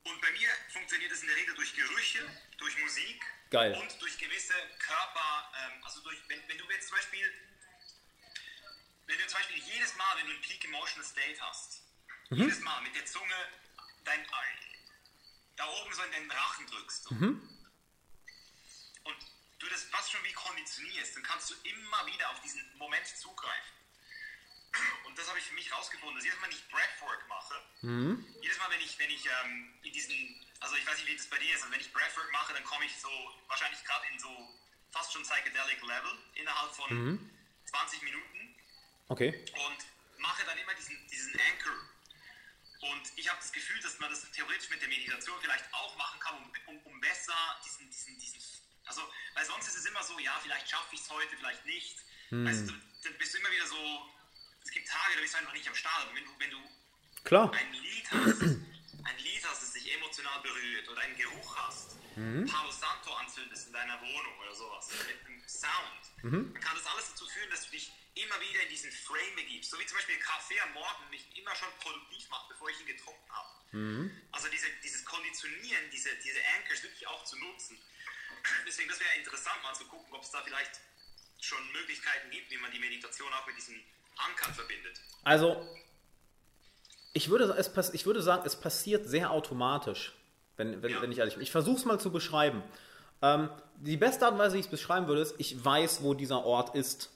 Und bei mir funktioniert das in der Regel durch Gerüche, durch Musik Geil. und durch gewisse Körper, ähm, also durch, wenn, wenn du jetzt zum Beispiel, wenn du zum Beispiel jedes Mal, wenn du einen Peak Emotional State hast, Mhm. jedes Mal mit der Zunge dein Ei da oben so in den Rachen drückst so. Mhm. und du das fast schon wie konditionierst, dann kannst du immer wieder auf diesen Moment zugreifen. Und das habe ich für mich rausgefunden, dass jedes Mal, wenn ich Breathwork mache, Mhm. jedes Mal, wenn ich, wenn ich ähm, in diesen, also ich weiß nicht, wie das bei dir ist, aber wenn ich Breathwork mache, dann komme ich so, wahrscheinlich gerade in so fast schon Psychedelic Level innerhalb von Mhm. 20 Minuten Okay. und mache dann immer diesen, diesen Anchor. Und ich habe das Gefühl, dass man das theoretisch mit der Meditation vielleicht auch machen kann, um, um, um besser diesen, diesen, diesen, also, weil sonst ist es immer so, ja, vielleicht schaffe ich es heute, vielleicht nicht. Weißt du, dann bist du immer wieder so, es gibt Tage, da bist du einfach nicht am Start, aber wenn du, wenn du Klar. ein Lied hast, ein Lied hast, das dich emotional berührt oder einen Geruch hast, Palo Santo anzündest in deiner Wohnung oder sowas, mit einem Sound, dann kann das alles dazu führen, dass du dich immer wieder in diesen Frame begibst. So wie zum Beispiel Kaffee am Morgen mich immer schon produktiv macht, bevor ich ihn getrunken habe. Also diese, dieses Konditionieren, diese, diese Anchors wirklich auch zu nutzen. Deswegen, das wäre interessant, mal zu gucken, ob es da vielleicht schon Möglichkeiten gibt, wie man die Meditation auch mit diesen Ankern verbindet. Also, ich würde, es, ich würde sagen, es passiert sehr automatisch, wenn, wenn, Ja. wenn ich ehrlich bin. Ich versuche es mal zu beschreiben. Ähm, die beste Art und Weise, wie ich es beschreiben würde, ist, ich weiß, wo dieser Ort ist.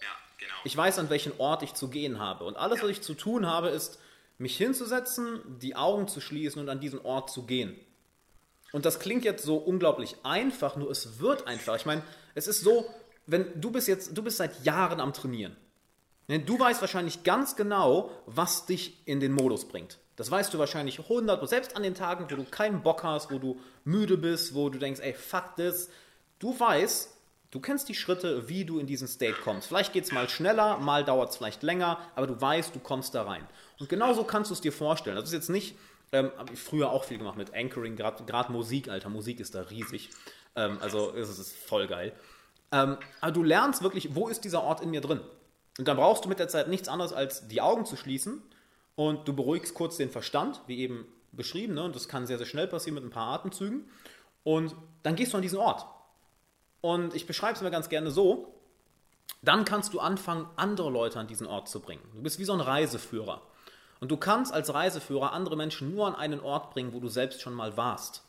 Ja, genau. Ich weiß, an welchen Ort ich zu gehen habe. Und alles, was ich zu tun habe, ist, mich hinzusetzen, die Augen zu schließen und an diesen Ort zu gehen. Und das klingt jetzt so unglaublich einfach, nur es wird einfach. Ich meine, es ist so, wenn du bist jetzt, du bist seit Jahren am Trainieren. Ne, Du weißt wahrscheinlich ganz genau, was dich in den Modus bringt. Das weißt du wahrscheinlich 100%. Selbst an den Tagen, wo du keinen Bock hast, wo du müde bist, wo du denkst, ey, fuck this. Du weißt, du kennst die Schritte, wie du in diesen State kommst. Vielleicht geht es mal schneller, mal dauert es vielleicht länger, aber du weißt, du kommst da rein. Und genauso kannst du es dir vorstellen. Das ist jetzt nicht, ähm, habe ich früher auch viel gemacht mit Anchoring, gerade Musik, Alter. Musik ist da riesig. Ähm, also es ist voll geil. Ähm, aber du lernst wirklich, wo ist dieser Ort in mir drin? Und dann brauchst du mit der Zeit nichts anderes, als die Augen zu schließen und du beruhigst kurz den Verstand, wie eben beschrieben, ne? und das kann sehr, sehr schnell passieren mit ein paar Atemzügen. Und dann gehst du an diesen Ort. Und ich beschreibe es mir ganz gerne so, dann kannst du anfangen, andere Leute an diesen Ort zu bringen. Du bist wie so ein Reiseführer. Und du kannst als Reiseführer andere Menschen nur an einen Ort bringen, wo du selbst schon mal warst.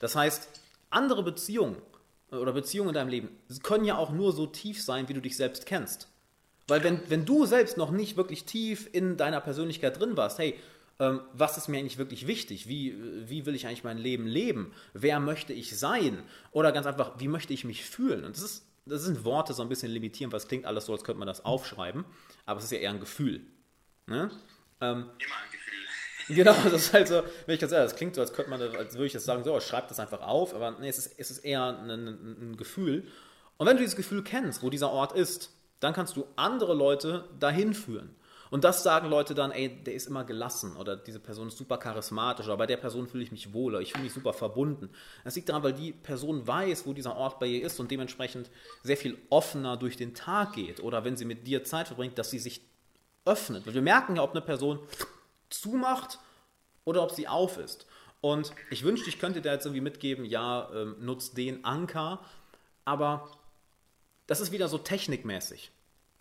Das heißt, andere Beziehungen oder Beziehungen in deinem Leben können ja auch nur so tief sein, wie du dich selbst kennst. Weil wenn, wenn du selbst noch nicht wirklich tief in deiner Persönlichkeit drin warst, hey, ähm, was ist mir eigentlich wirklich wichtig? Wie, wie will ich eigentlich mein Leben leben? Wer möchte ich sein? Oder ganz einfach, wie möchte ich mich fühlen? Und das, ist, das sind Worte so ein bisschen limitierend, weil es klingt alles so, als könnte man das aufschreiben, aber es ist ja eher ein Gefühl. Ne? Ähm, Immer ein Gefühl. Genau, das ist halt so, wenn ich ganz ehrlich, das klingt so, als könnte man, das- als würde ich das sagen, so, schreib das einfach auf, aber nee, es ist, es ist eher ein, ein, ein Gefühl. Und wenn du dieses Gefühl kennst, wo dieser Ort ist, dann kannst du andere Leute dahin führen. Und das sagen Leute dann, ey, der ist immer gelassen oder diese Person ist super charismatisch oder bei der Person fühle ich mich wohler, ich fühle mich super verbunden. Das liegt daran, weil die Person weiß, wo dieser Ort bei ihr ist und dementsprechend sehr viel offener durch den Tag geht oder wenn sie mit dir Zeit verbringt, dass sie sich öffnet. Weil wir merken ja, ob eine Person zumacht oder ob sie auf ist. Und ich wünschte, ich könnte dir jetzt irgendwie mitgeben, ja, ähm, nutzt den Anker, aber das ist wieder so technikmäßig.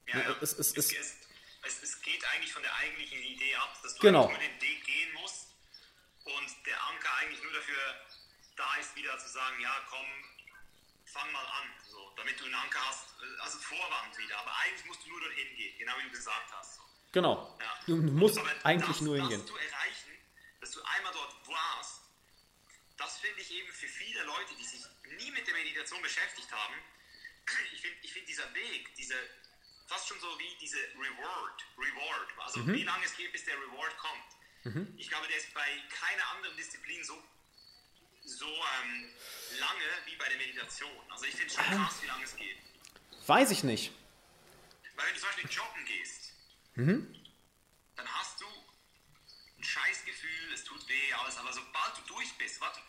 Ja, ja. Es- es- es, es- geht eigentlich von der eigentlichen Idee ab, dass du Genau. nur den Weg gehen musst und der Anker eigentlich nur dafür da ist, wieder zu sagen, ja komm, fang mal an, so, damit du einen Anker hast, äh, also Vorwand wieder. Aber eigentlich musst du nur dorthin gehen, genau wie du gesagt hast. So. Genau. Ja. Du musst Aber eigentlich das, nur hingehen. Das zu erreichen, dass du einmal dort warst, das finde ich eben für viele Leute, die sich nie mit der Meditation beschäftigt haben, ich finde ich find dieser Weg, diese, fast schon so wie diese Reward, Reward, also Mhm. wie lange es geht, bis der Reward kommt. Ich glaube, der ist bei keiner anderen Disziplin so, so ähm, lange wie bei der Meditation. Also ich finde schon Ah. krass, wie lange es geht. Weiß ich nicht. Weil wenn du zum Beispiel joggen gehst, Mhm. dann hast du ein Scheißgefühl, es tut weh, alles, aber sobald du durch bist, warte,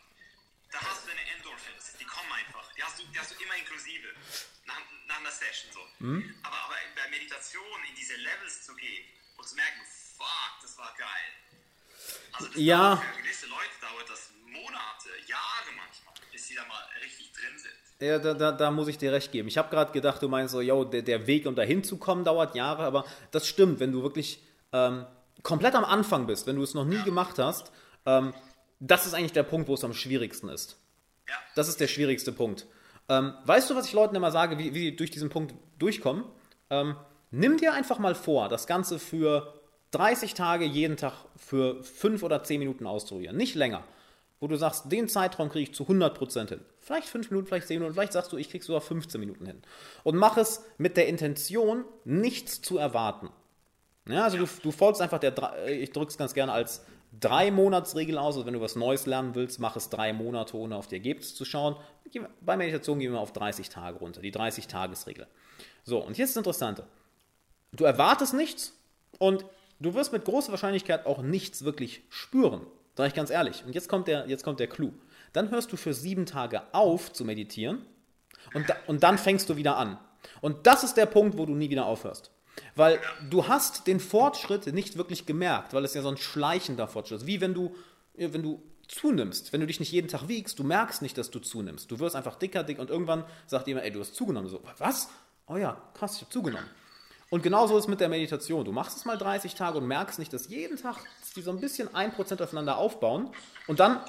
da hast du deine Endorphins, die kommen einfach, die hast du, die hast du immer inklusive, nach, nach einer Session so. Mhm. Aber, aber bei Meditation in diese Levels zu gehen und zu merken, fuck, das war geil. Also das Ja. dauert für gewisse Leute dauert das Monate, Jahre manchmal, bis sie da mal richtig drin sind. Ja, da, da, da muss ich dir recht geben. Ich habe gerade gedacht, du meinst so, yo, der, der Weg, um da hinzukommen, dauert Jahre, aber das stimmt, wenn du wirklich ähm, komplett am Anfang bist, wenn du es noch nie gemacht hast, ähm, das ist eigentlich der Punkt, wo es am schwierigsten ist. Ja. Das ist der schwierigste Punkt. Ähm, weißt du, was ich Leuten immer sage, wie, wie sie durch diesen Punkt durchkommen? Ähm, nimm dir einfach mal vor, das Ganze für 30 Tage jeden Tag für 5 oder 10 Minuten auszuprobieren. Nicht länger. Wo du sagst, den Zeitraum kriege ich zu 100% hin. Vielleicht 5 Minuten, vielleicht 10 Minuten, vielleicht sagst du, ich krieg sogar 15 Minuten hin. Und mach es mit der Intention, nichts zu erwarten. Ja, also du, du folgst einfach der, ich drücke es ganz gerne als drei Monatsregel aus. Also wenn du was Neues lernen willst, mach es drei Monate, ohne auf die Ergebnisse zu schauen. Bei Meditation gehen wir auf 30 Tage runter, die 30-Tages-Regel. So, und jetzt das Interessante. Du erwartest nichts und du wirst mit großer Wahrscheinlichkeit auch nichts wirklich spüren. Sag ich ganz ehrlich. Und jetzt kommt der, jetzt kommt der Clou. Dann hörst du für sieben Tage auf zu meditieren und, da, und dann fängst du wieder an. Und das ist der Punkt, wo du nie wieder aufhörst. Weil du hast den Fortschritt nicht wirklich gemerkt, weil es ja so ein schleichender Fortschritt ist. Wie wenn du, ja, wenn du zunimmst, wenn du dich nicht jeden Tag wiegst, du merkst nicht, dass du zunimmst. Du wirst einfach dicker, dick und irgendwann sagt jemand, ey, du hast zugenommen. So, was? Oh ja, krass, ich habe zugenommen. Und genauso ist es mit der Meditation. Du machst es mal 30 Tage und merkst nicht, dass jeden Tag die so ein bisschen 1% aufeinander aufbauen. Und dann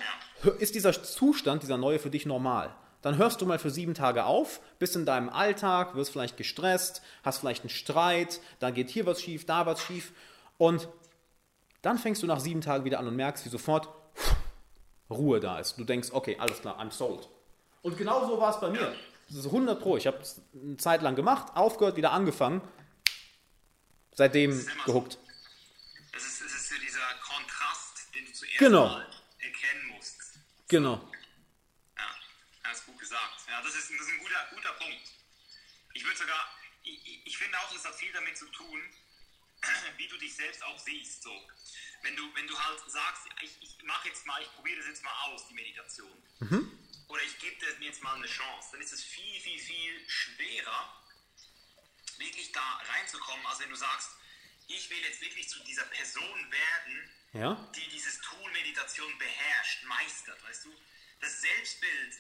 ist dieser Zustand, dieser neue für dich normal. Dann hörst du mal für sieben Tage auf, bist in deinem Alltag, wirst vielleicht gestresst, hast vielleicht einen Streit, dann geht hier was schief, da was schief. Und dann fängst du nach sieben Tagen wieder an und merkst, wie sofort Ruhe da ist. Du denkst, okay, alles klar, I'm sold. Und genau so war es bei mir. Das ist 100 Pro. Ich habe es eine Zeit lang gemacht, aufgehört, wieder angefangen. Seitdem gehuckt. Es ist, es ist so dieser Kontrast, den du zuerst Genau. mal erkennen musst. Genau. Ja, das ist gut gesagt. Ja, das ist, das ist ein guter, guter Punkt. Ich würde sogar, ich, ich- finde auch, es hat viel damit zu tun, wie du dich selbst auch siehst. So. Wenn, du, wenn du halt sagst, ich, ich mache jetzt mal, ich probiere das jetzt mal aus, die Meditation. Oder ich gebe mir jetzt mal eine Chance, dann ist es viel, viel, viel schwerer, wirklich da reinzukommen, als wenn du sagst, ich will jetzt wirklich zu dieser Person werden, Ja? die dieses Tool Meditation beherrscht, meistert, weißt du? Das Selbstbild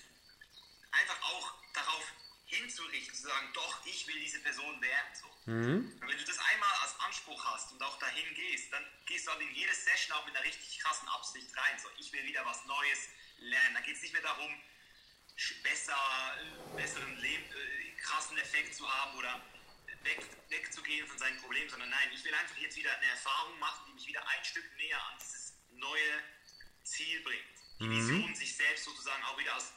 einfach auch darauf hinzurichten, zu sagen, doch, ich will diese Person werden. So. Und wenn du das einmal als Anspruch hast und auch dahin gehst, dann gehst du halt in jede Session auch mit einer richtig krassen Absicht rein. So, ich will wieder was Neues lernen. Da geht es nicht mehr darum, besser, besseren Leb äh, krassen Effekt zu haben oder weg, wegzugehen von seinen Problemen, sondern nein, ich will einfach jetzt wieder eine Erfahrung machen, die mich wieder ein Stück näher an dieses neue Ziel bringt. Die Vision, sich selbst sozusagen auch wieder als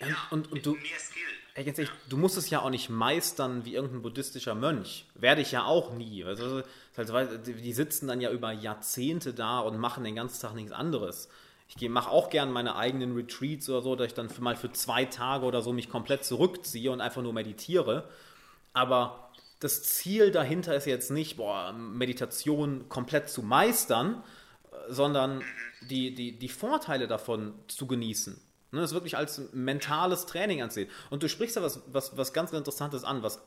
ja, und- und du- mehr Skill. Ey, ganz ehrlich, du musst es ja auch nicht meistern wie irgendein buddhistischer Mönch. Werde ich ja auch nie. Also, die sitzen dann ja über Jahrzehnte da und machen den ganzen Tag nichts anderes. Ich mache auch gern meine eigenen Retreats oder so, dass ich dann für mal für zwei Tage oder so mich komplett zurückziehe und einfach nur meditiere. Aber das Ziel dahinter ist jetzt nicht, boah, Meditation komplett zu meistern, sondern die, die, die Vorteile davon zu genießen. Ne, das wirklich als mentales Training ansehen. Und du sprichst ja was, was, was ganz Interessantes an, was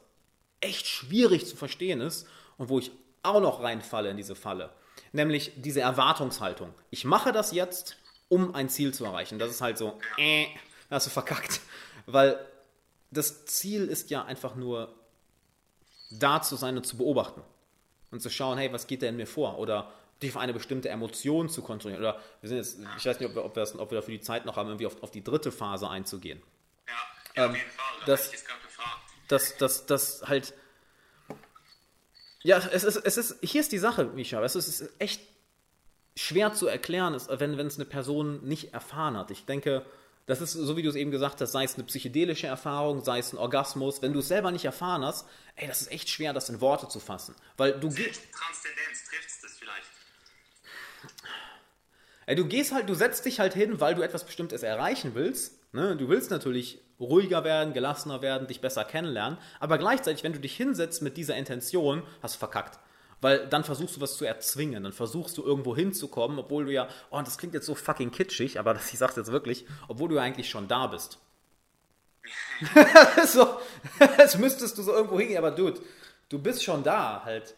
echt schwierig zu verstehen ist und wo ich auch noch reinfalle in diese Falle. Nämlich diese Erwartungshaltung. Ich mache das jetzt, um ein Ziel zu erreichen. Das ist halt so, äh, da hast du verkackt. Weil das Ziel ist ja einfach nur da zu sein und zu beobachten. Und zu schauen, hey, was geht da in mir vor? Oder dich auf eine bestimmte Emotion zu kontrollieren. Oder wir sind jetzt, ich weiß nicht, ob wir, ob wir, das, ob wir dafür die Zeit noch haben, irgendwie auf, auf die dritte Phase einzugehen. Ja, Ja, Ähm, auf jeden Fall. Da das- dass das, das halt. Ja, es ist, es ist, hier ist die Sache, Misha, es ist, es ist echt schwer zu erklären, wenn, wenn es eine Person nicht erfahren hat. Ich denke, das ist, so wie du es eben gesagt hast, sei es eine psychedelische Erfahrung, sei es ein Orgasmus, wenn du es selber nicht erfahren hast, ey, das ist echt schwer, das in Worte zu fassen. Weil du gehst. Transzendenz, trifft es das vielleicht? Ey, du gehst halt, du setzt dich halt hin, weil du etwas Bestimmtes erreichen willst. Ne? Du willst natürlich ruhiger werden, gelassener werden, dich besser kennenlernen, aber gleichzeitig, wenn du dich hinsetzt mit dieser Intention, hast du verkackt. Weil dann versuchst du was zu erzwingen, dann versuchst du irgendwo hinzukommen, obwohl du ja, oh, das klingt jetzt so fucking kitschig, aber das, ich sag's jetzt wirklich, obwohl du ja eigentlich schon da bist. so, als müsstest du so irgendwo hingehen, aber dude, du bist schon da, halt.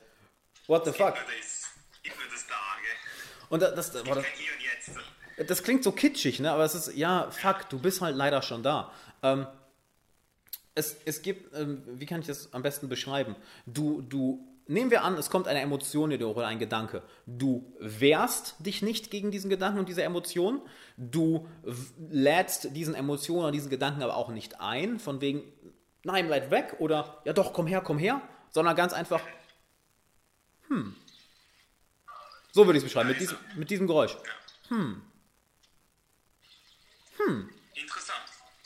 What the fuck? Gib mir das, gib mir das da, gell? Und das, das, boah, das, und das klingt so kitschig, ne? aber es ist, ja, fuck, du bist halt leider schon da. Ähm, es, es gibt, ähm, wie kann ich das am besten beschreiben? Du, du, nehmen wir an, es kommt eine Emotion in dir oder ein Gedanke. Du wehrst dich nicht gegen diesen Gedanken und diese Emotion. Du lädst diesen Emotionen oder diesen Gedanken aber auch nicht ein, von wegen, nein, bleib weg oder ja doch, komm her, komm her, sondern ganz einfach, hm. So würde ich es beschreiben, mit diesem, mit diesem Geräusch. Interessant.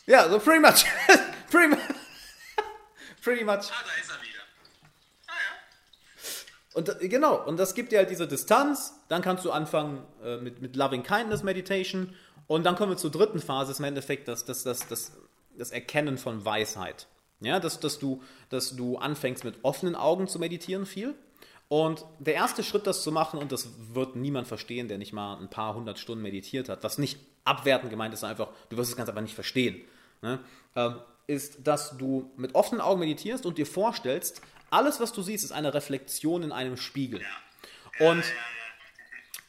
Ja, so pretty much. pretty, mu- pretty much. Ah, da ist er wieder. Ah ja. Und äh, genau, und das gibt dir halt diese Distanz. Dann kannst du anfangen äh, mit, mit Loving Kindness Meditation. Und dann kommen wir zur dritten Phase, ist im Endeffekt das, das, das, das, das Erkennen von Weisheit. Ja, dass, dass, du, dass du anfängst mit offenen Augen zu meditieren viel. Und der erste Schritt, das zu machen, und das wird niemand verstehen, der nicht mal ein paar hundert Stunden meditiert hat, was nicht abwertend gemeint ist, einfach, du wirst es ganz einfach nicht verstehen, ne? ähm, ist, dass du mit offenen Augen meditierst und dir vorstellst, alles, was du siehst, ist eine Reflexion in einem Spiegel. Und,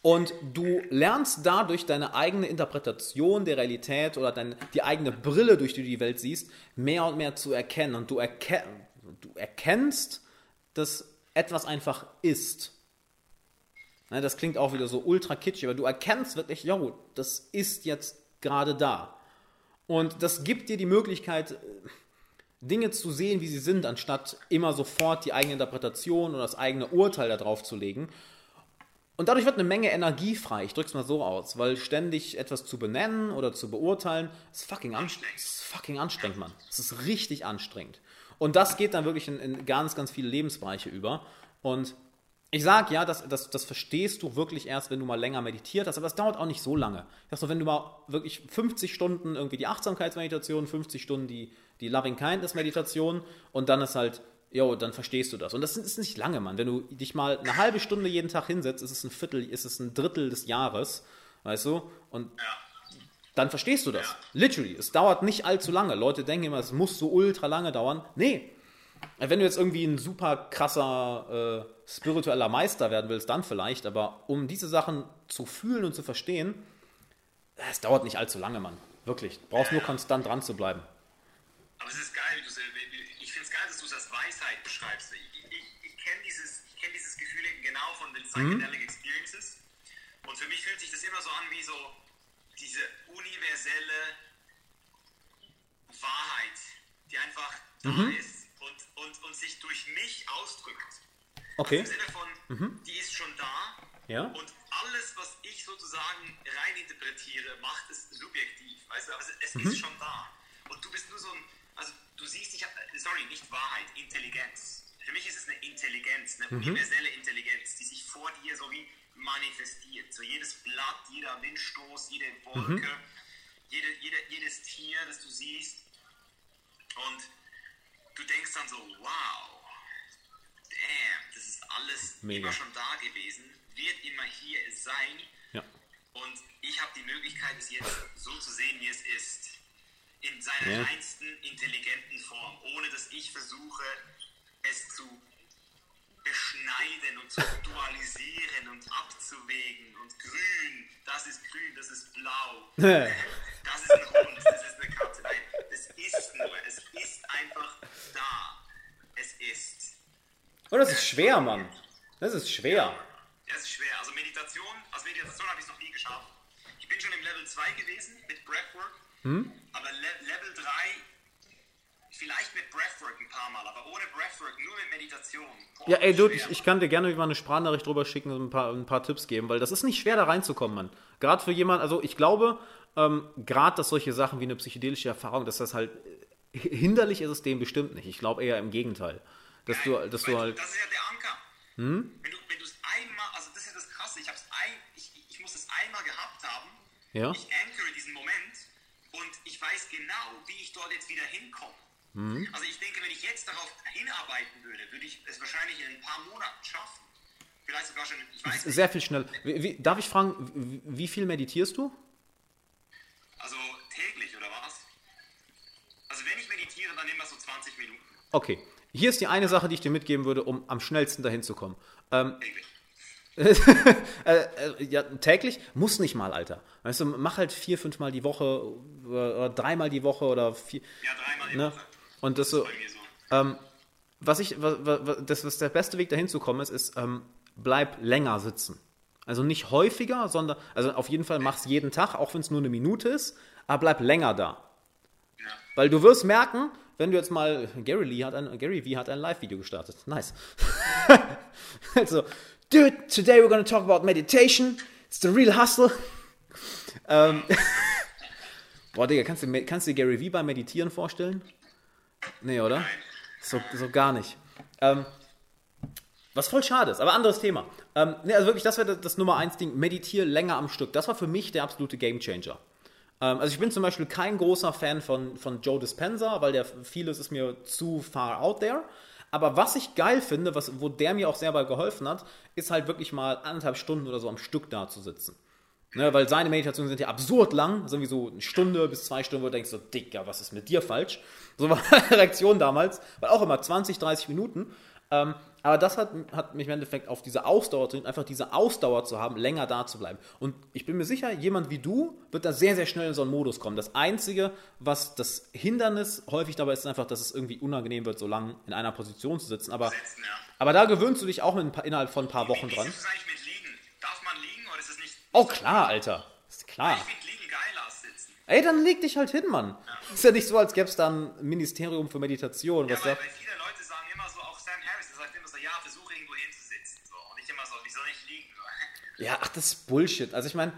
und du lernst dadurch deine eigene Interpretation der Realität oder deine, die eigene Brille, durch die du die Welt siehst, mehr und mehr zu erkennen. Und du, erke du erkennst, dass etwas einfach ist. Ne, das klingt auch wieder so ultra kitschig, aber du erkennst wirklich, jo, das ist jetzt gerade da. Und das gibt dir die Möglichkeit, Dinge zu sehen, wie sie sind, anstatt immer sofort die eigene Interpretation oder das eigene Urteil darauf zu legen. Und dadurch wird eine Menge Energie frei. Ich drück's mal so aus, weil ständig etwas zu benennen oder zu beurteilen, ist fucking anstrengend. Ist fucking anstrengend, Mann. Es ist richtig anstrengend. Und das geht dann wirklich in, in ganz, ganz viele Lebensbereiche über. Und ich sag ja, das, das, das verstehst du wirklich erst, wenn du mal länger meditiert hast, aber das dauert auch nicht so lange. Ich sag so, wenn du mal wirklich 50 Stunden irgendwie die Achtsamkeitsmeditation, 50 Stunden die, die Loving Kindness Meditation und dann ist halt, jo, dann verstehst du das. Und das ist nicht lange, Mann. Wenn du dich mal eine halbe Stunde jeden Tag hinsetzt, ist es ein Viertel, ist es ein Drittel des Jahres, weißt du? Und dann verstehst du das. Literally. Es dauert nicht allzu lange. Leute denken immer, es muss so ultra lange dauern. Nee. Wenn du jetzt irgendwie ein super krasser äh, spiritueller Meister werden willst, dann vielleicht. Aber um diese Sachen zu fühlen und zu verstehen, es dauert nicht allzu lange, Mann. Wirklich. Du brauchst nur konstant dran zu bleiben. Aber es ist geil, wie äh, wie- ich finde es geil, dass du es als Weisheit beschreibst. Ich, ich, ich kenne dieses, ich kenn dieses Gefühl eben genau von den Psychedelic Experiences. Universelle Wahrheit, die einfach da ist und, und, und sich durch mich ausdrückt. Okay. Im Sinne von, die ist schon da Ja. und alles, was ich sozusagen reininterpretiere, macht es subjektiv. Weißt du, aber es, es Mhm. ist schon da. Und du bist nur so ein, also du siehst, ich hab, sorry, nicht Wahrheit, Intelligenz. Für mich ist es eine Intelligenz, eine Mhm. universelle Intelligenz, die sich vor dir so wie manifestiert. So jedes Blatt, jeder Windstoß, jede Wolke, Mhm. Jede, jede, jedes Tier, das du siehst. Und du denkst dann so, wow, damn, das ist alles Mega. immer schon da gewesen, wird immer hier sein. Ja. Und ich habe die Möglichkeit, es jetzt so zu sehen, wie es ist. In seiner Ja. reinsten, intelligenten Form. Ohne dass ich versuche, es zu beschneiden und zu dualisieren und abzuwägen. Und grün, das ist grün, das ist blau. Das ist ein Hund, das ist eine Katze. Nein, es ist nur, es ist einfach da. Es ist. Und das ist schwer, Mann. Das ist schwer. Das ist schwer. Also Meditation, als Meditation habe ich es noch nie geschafft. Ich bin schon im Level 2 gewesen mit Breathwork, aber Le Level 3 vielleicht mit Breathwork ein paar Mal, aber ohne Breathwork, nur mit Meditation. Boah, Ja, ey, Dude, ich, ich kann dir gerne mal eine Sprachnachricht drüber schicken und ein paar, ein paar Tipps geben, weil das ist nicht schwer, da reinzukommen, Mann. Gerade für jemanden, also ich glaube, ähm, gerade, dass solche Sachen wie eine psychedelische Erfahrung, dass das halt äh, hinderlich ist es dem bestimmt nicht. Ich glaube eher im Gegenteil. Dass du, Nein, dass weil du halt. Das ist ja der Anker. Wenn du wenn du es einmal, also das ist ja das Krasse, ich, hab's ein, ich, ich muss es einmal gehabt haben, Ja? ich ankere diesen Moment und ich weiß genau, wie ich dort jetzt wieder hinkomme. Mhm. Also ich denke, wenn ich jetzt darauf hinarbeiten würde, würde ich es wahrscheinlich in ein paar Monaten schaffen. Vielleicht sogar schon, ich weiß nicht, Sehr viel schneller. Wie, wie, darf ich fragen, wie viel meditierst du? Also täglich oder was? Also wenn ich meditiere, dann immer so 20 Minuten Okay. Hier ist die eine Sache, die ich dir mitgeben würde, um am schnellsten dahin zu kommen. Ähm, täglich. äh, äh, ja, täglich? Muss nicht mal, Alter. Weißt du, mach halt vier, fünf Mal die Woche oder, dreimal die Woche oder vier. Ja, dreimal die Ne? Woche. Und das mir so. Ähm, was ich, was, was, das, was der beste Weg dahin zu kommen ist, ist, ähm, bleib länger sitzen. Also nicht häufiger, sondern, also auf jeden Fall mach's jeden Tag, auch wenn es nur eine Minute ist, aber bleib länger da. Ja. Weil du wirst merken, wenn du jetzt mal, Gary Lee hat ein, Gary V hat ein Live-Video gestartet. Nice. also, dude, today we're gonna talk about meditation. It's the real hustle. ähm, boah, Digga, kannst du, kannst du dir Gary V beim Meditieren vorstellen? Nee, oder? So, so gar nicht. Ähm, was voll schade ist, aber anderes Thema. Ähm, nee, also wirklich, das wäre das, Nummer eins Ding. Meditiere länger am Stück. Das war für mich der absolute Gamechanger. Ähm, also ich bin zum Beispiel kein großer Fan von, von Joe Dispenza, weil der vieles ist mir zu far out there. Aber was ich geil finde, was, wo der mir auch sehr bei geholfen hat, ist halt wirklich mal anderthalb Stunden oder so am Stück da zu sitzen. Ne, weil seine Meditationen sind ja absurd lang, so wie so eine Stunde bis zwei Stunden, wo du denkst so, Dicker, was ist mit dir falsch? So war meine Reaktion damals, weil auch immer 20, 30 Minuten. Ähm, aber das hat, hat mich im Endeffekt auf diese Ausdauer drin, einfach diese Ausdauer zu haben, länger da zu bleiben. Und ich bin mir sicher, jemand wie du wird da sehr, sehr schnell in so einen Modus kommen. Das Einzige, was das Hindernis häufig dabei ist, ist einfach, dass es irgendwie unangenehm wird, so lange in einer Position zu sitzen. Aber, Sitzen, ja. aber da gewöhnst du dich auch paar, innerhalb von ein paar Wochen Wie dran. ist eigentlich mit Liegen? Darf man liegen oder ist es nicht? Oh klar, Alter. Ist klar. Ich finde Liegen geiler als Sitzen. Ey, dann leg dich halt hin, Mann. Ist ja nicht so, als gäbe es da ein Ministerium für Meditation. Ja, Was weil, da, ja, ach, das ist Bullshit. Also ich meine,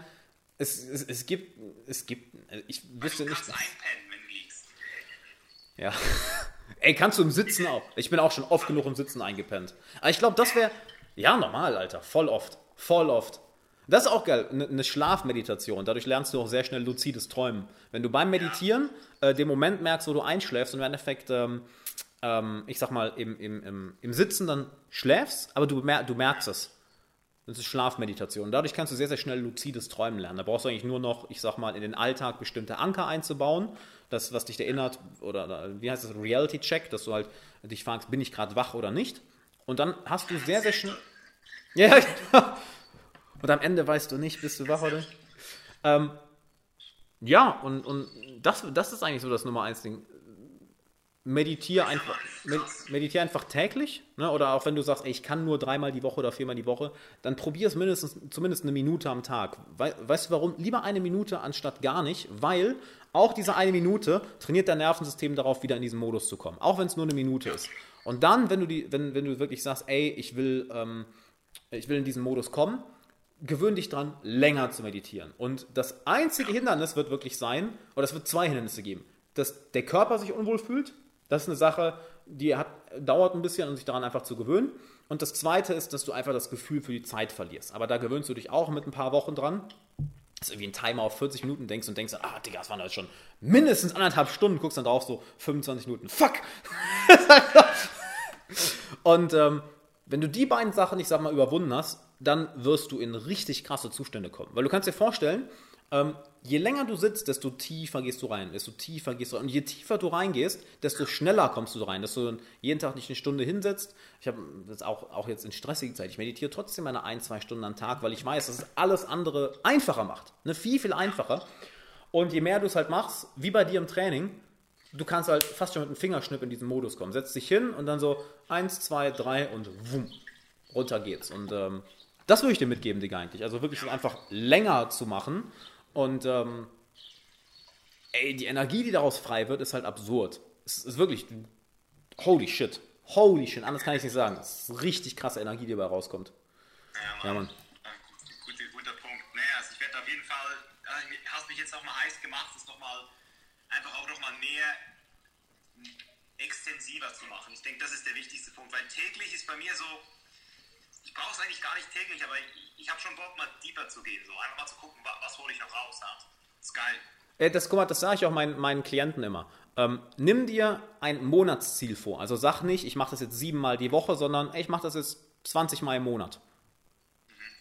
es, es, es gibt, es gibt, ich wüsste Du nicht. kannst einpennen, wenn du liegst. Ja. Ey, kannst du im Sitzen auch. Ich bin auch schon oft genug im Sitzen eingepennt. Aber ich glaube, das wäre, ja, normal, Alter. Voll oft. Voll oft. Das ist auch geil, eine ne Schlafmeditation. Dadurch lernst du auch sehr schnell luzides Träumen. Wenn du beim Meditieren äh, den Moment merkst, wo du einschläfst und im Endeffekt, ähm, ähm, ich sag mal, im, im, im, im Sitzen dann schläfst, aber du, mer du merkst es. Das ist Schlafmeditation. Dadurch kannst du sehr, sehr schnell luzides Träumen lernen. Da brauchst du eigentlich nur noch, ich sag mal, in den Alltag bestimmte Anker einzubauen. Das, was dich erinnert, oder, wie heißt das, Reality-Check, dass du halt dich fragst, bin ich gerade wach oder nicht? Und dann hast du sehr, sehr schnell. Ja, genau. Und am Ende weißt du nicht, bist du wach oder nicht. Ähm, ja, und, und das, das ist eigentlich so das Nummer eins Ding. Meditiere einfach, med, meditiere einfach täglich, ne? oder auch wenn du sagst, ey, ich kann nur dreimal die Woche oder viermal die Woche, dann probier es mindestens zumindest eine Minute am Tag. Wei weißt du warum? Lieber eine Minute anstatt gar nicht, weil auch diese eine Minute trainiert dein Nervensystem darauf, wieder in diesen Modus zu kommen, auch wenn es nur eine Minute ist. Und dann, wenn du die, wenn, wenn du wirklich sagst, ey, ich will, ähm, ich will in diesen Modus kommen, gewöhn dich dran, länger zu meditieren. Und das einzige Hindernis wird wirklich sein, oder es wird zwei Hindernisse geben, dass der Körper sich unwohl fühlt. Das ist eine Sache, die hat, dauert ein bisschen, um sich daran einfach zu gewöhnen. Und das zweite ist, dass du einfach das Gefühl für die Zeit verlierst. Aber da gewöhnst du dich auch mit ein paar Wochen dran. Dass du irgendwie einen Timer auf 40 Minuten denkst und denkst, ah, Digga, das waren jetzt schon mindestens anderthalb Stunden, guckst dann drauf so 25 Minuten. Fuck! Und ähm, wenn du die beiden Sachen, ich sag mal, überwunden hast, dann wirst du in richtig krasse Zustände kommen. Weil du kannst dir vorstellen, ähm, je länger du sitzt, desto tiefer gehst du rein, desto tiefer gehst du rein. Und je tiefer du reingehst, desto schneller kommst du rein, dass du jeden Tag nicht eine Stunde hinsetzt. Ich habe das auch, auch jetzt in stressigen Zeit. Ich meditiere trotzdem meine ein, zwei Stunden am Tag, weil ich weiß, dass es alles andere einfacher macht. Ne? Viel, viel einfacher. Und je mehr du es halt machst, wie bei dir im Training, du kannst halt fast schon mit einem Fingerschnipp in diesen Modus kommen. Setzt dich hin und dann so eins, zwei, drei und wumm, runter geht's. Und ähm, das würde ich dir mitgeben, Digga, eigentlich. Also wirklich einfach länger zu machen. Und ähm, ey, die Energie, die daraus frei wird, ist halt absurd. es ist wirklich, holy shit. Holy shit, anders kann ich nicht sagen. Das ist richtig krasse Energie, die dabei rauskommt. Ja, Mann. Guter, guter Punkt. Naja, also ich werde auf jeden Fall, äh, hast mich jetzt nochmal heiß gemacht, das nochmal, einfach auch nochmal mehr extensiver zu machen. Ich denke, das ist der wichtigste Punkt, weil täglich ist bei mir so, ich brauche es eigentlich gar nicht täglich, aber ich, ich habe schon Bock, mal deeper zu gehen, so einfach mal zu gucken, was, hole ich noch raus. Ja. Das ist geil. Äh, Das, guck mal, das sage ich auch meinen, meinen Klienten immer. Ähm, nimm dir ein Monatsziel vor. Also sag nicht, ich mache das jetzt siebenmal die Woche, sondern ey, ich mache das jetzt 20 Mal im Monat.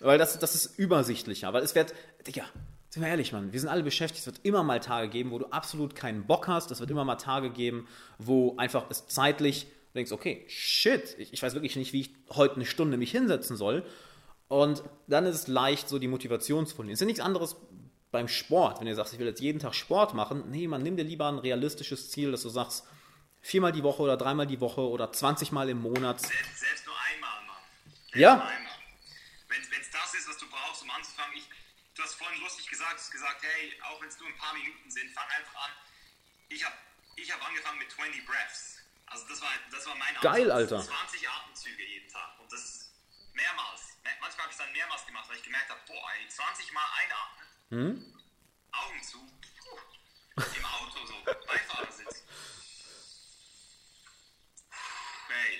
Weil das, das ist übersichtlicher. Weil es wird, Digga, sind wir ehrlich, Mann, wir sind alle beschäftigt. Es wird immer mal Tage geben, wo du absolut keinen Bock hast. Es wird immer mal Tage geben, wo einfach es zeitlich, du denkst, okay, shit, ich, ich weiß wirklich nicht, wie ich heute eine Stunde mich hinsetzen soll. Und dann ist es leicht, so die Motivation zu verlieren. Es ist ja nichts anderes beim Sport. Wenn du sagst, ich will jetzt jeden Tag Sport machen, nee, man nimm dir lieber ein realistisches Ziel, dass du sagst, viermal die Woche oder dreimal die Woche oder 20 Mal im Monat. Selbst, selbst nur einmal, Mann. Selbst Ja. nur einmal. Wenn es das ist, was du brauchst, um anzufangen, ich, du hast vorhin lustig gesagt, hast gesagt, hey, auch wenn es nur ein paar Minuten sind, fang einfach an. Ich habe ich hab angefangen mit 20 Breaths. Also das war, das war mein Geil, Ansatz. Alter. 20 Atemzüge jeden Tag. Und das mehrmals. Manchmal habe ich es dann mehrmals gemacht, weil ich gemerkt habe, boah, ey, 20 Mal einatmen, Hm? Augen zu, puh, im Auto so, Beifahrersitz. Hey,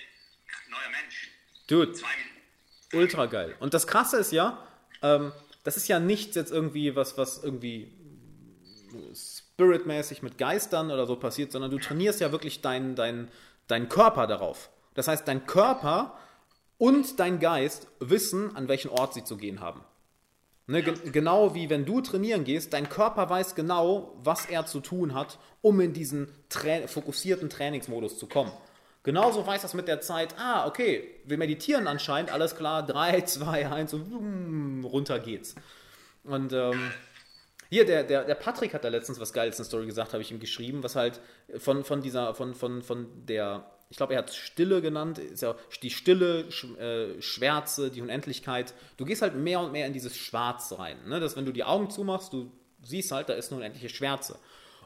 neuer Mensch. Dude, Zwei Minuten. ultra geil. Und das Krasse ist ja, ähm, das ist ja nichts jetzt irgendwie, was, was irgendwie spiritmäßig mit Geistern oder so passiert, sondern du trainierst ja wirklich deinen dein, deinen Körper darauf. Das heißt, dein Körper und dein Geist wissen, an welchen Ort sie zu gehen haben. Ne, gen genau wie wenn du trainieren gehst, dein Körper weiß genau, was er zu tun hat, um in diesen Tra fokussierten Trainingsmodus zu kommen. Genauso weiß das mit der Zeit, ah, okay, wir meditieren anscheinend, alles klar, 3, 2, 1 und runter geht's. Und ähm, hier, der, der, der Patrick hat da letztens was Geiles in der Story gesagt, habe ich ihm geschrieben, was halt von, von dieser, von, von, von der, ich glaube, er hat Stille genannt, ist ja die Stille, Sch, äh, Schwärze, die Unendlichkeit. Du gehst halt mehr und mehr in dieses Schwarz rein. Ne? Dass wenn du die Augen zumachst, du siehst halt, da ist eine unendliche Schwärze.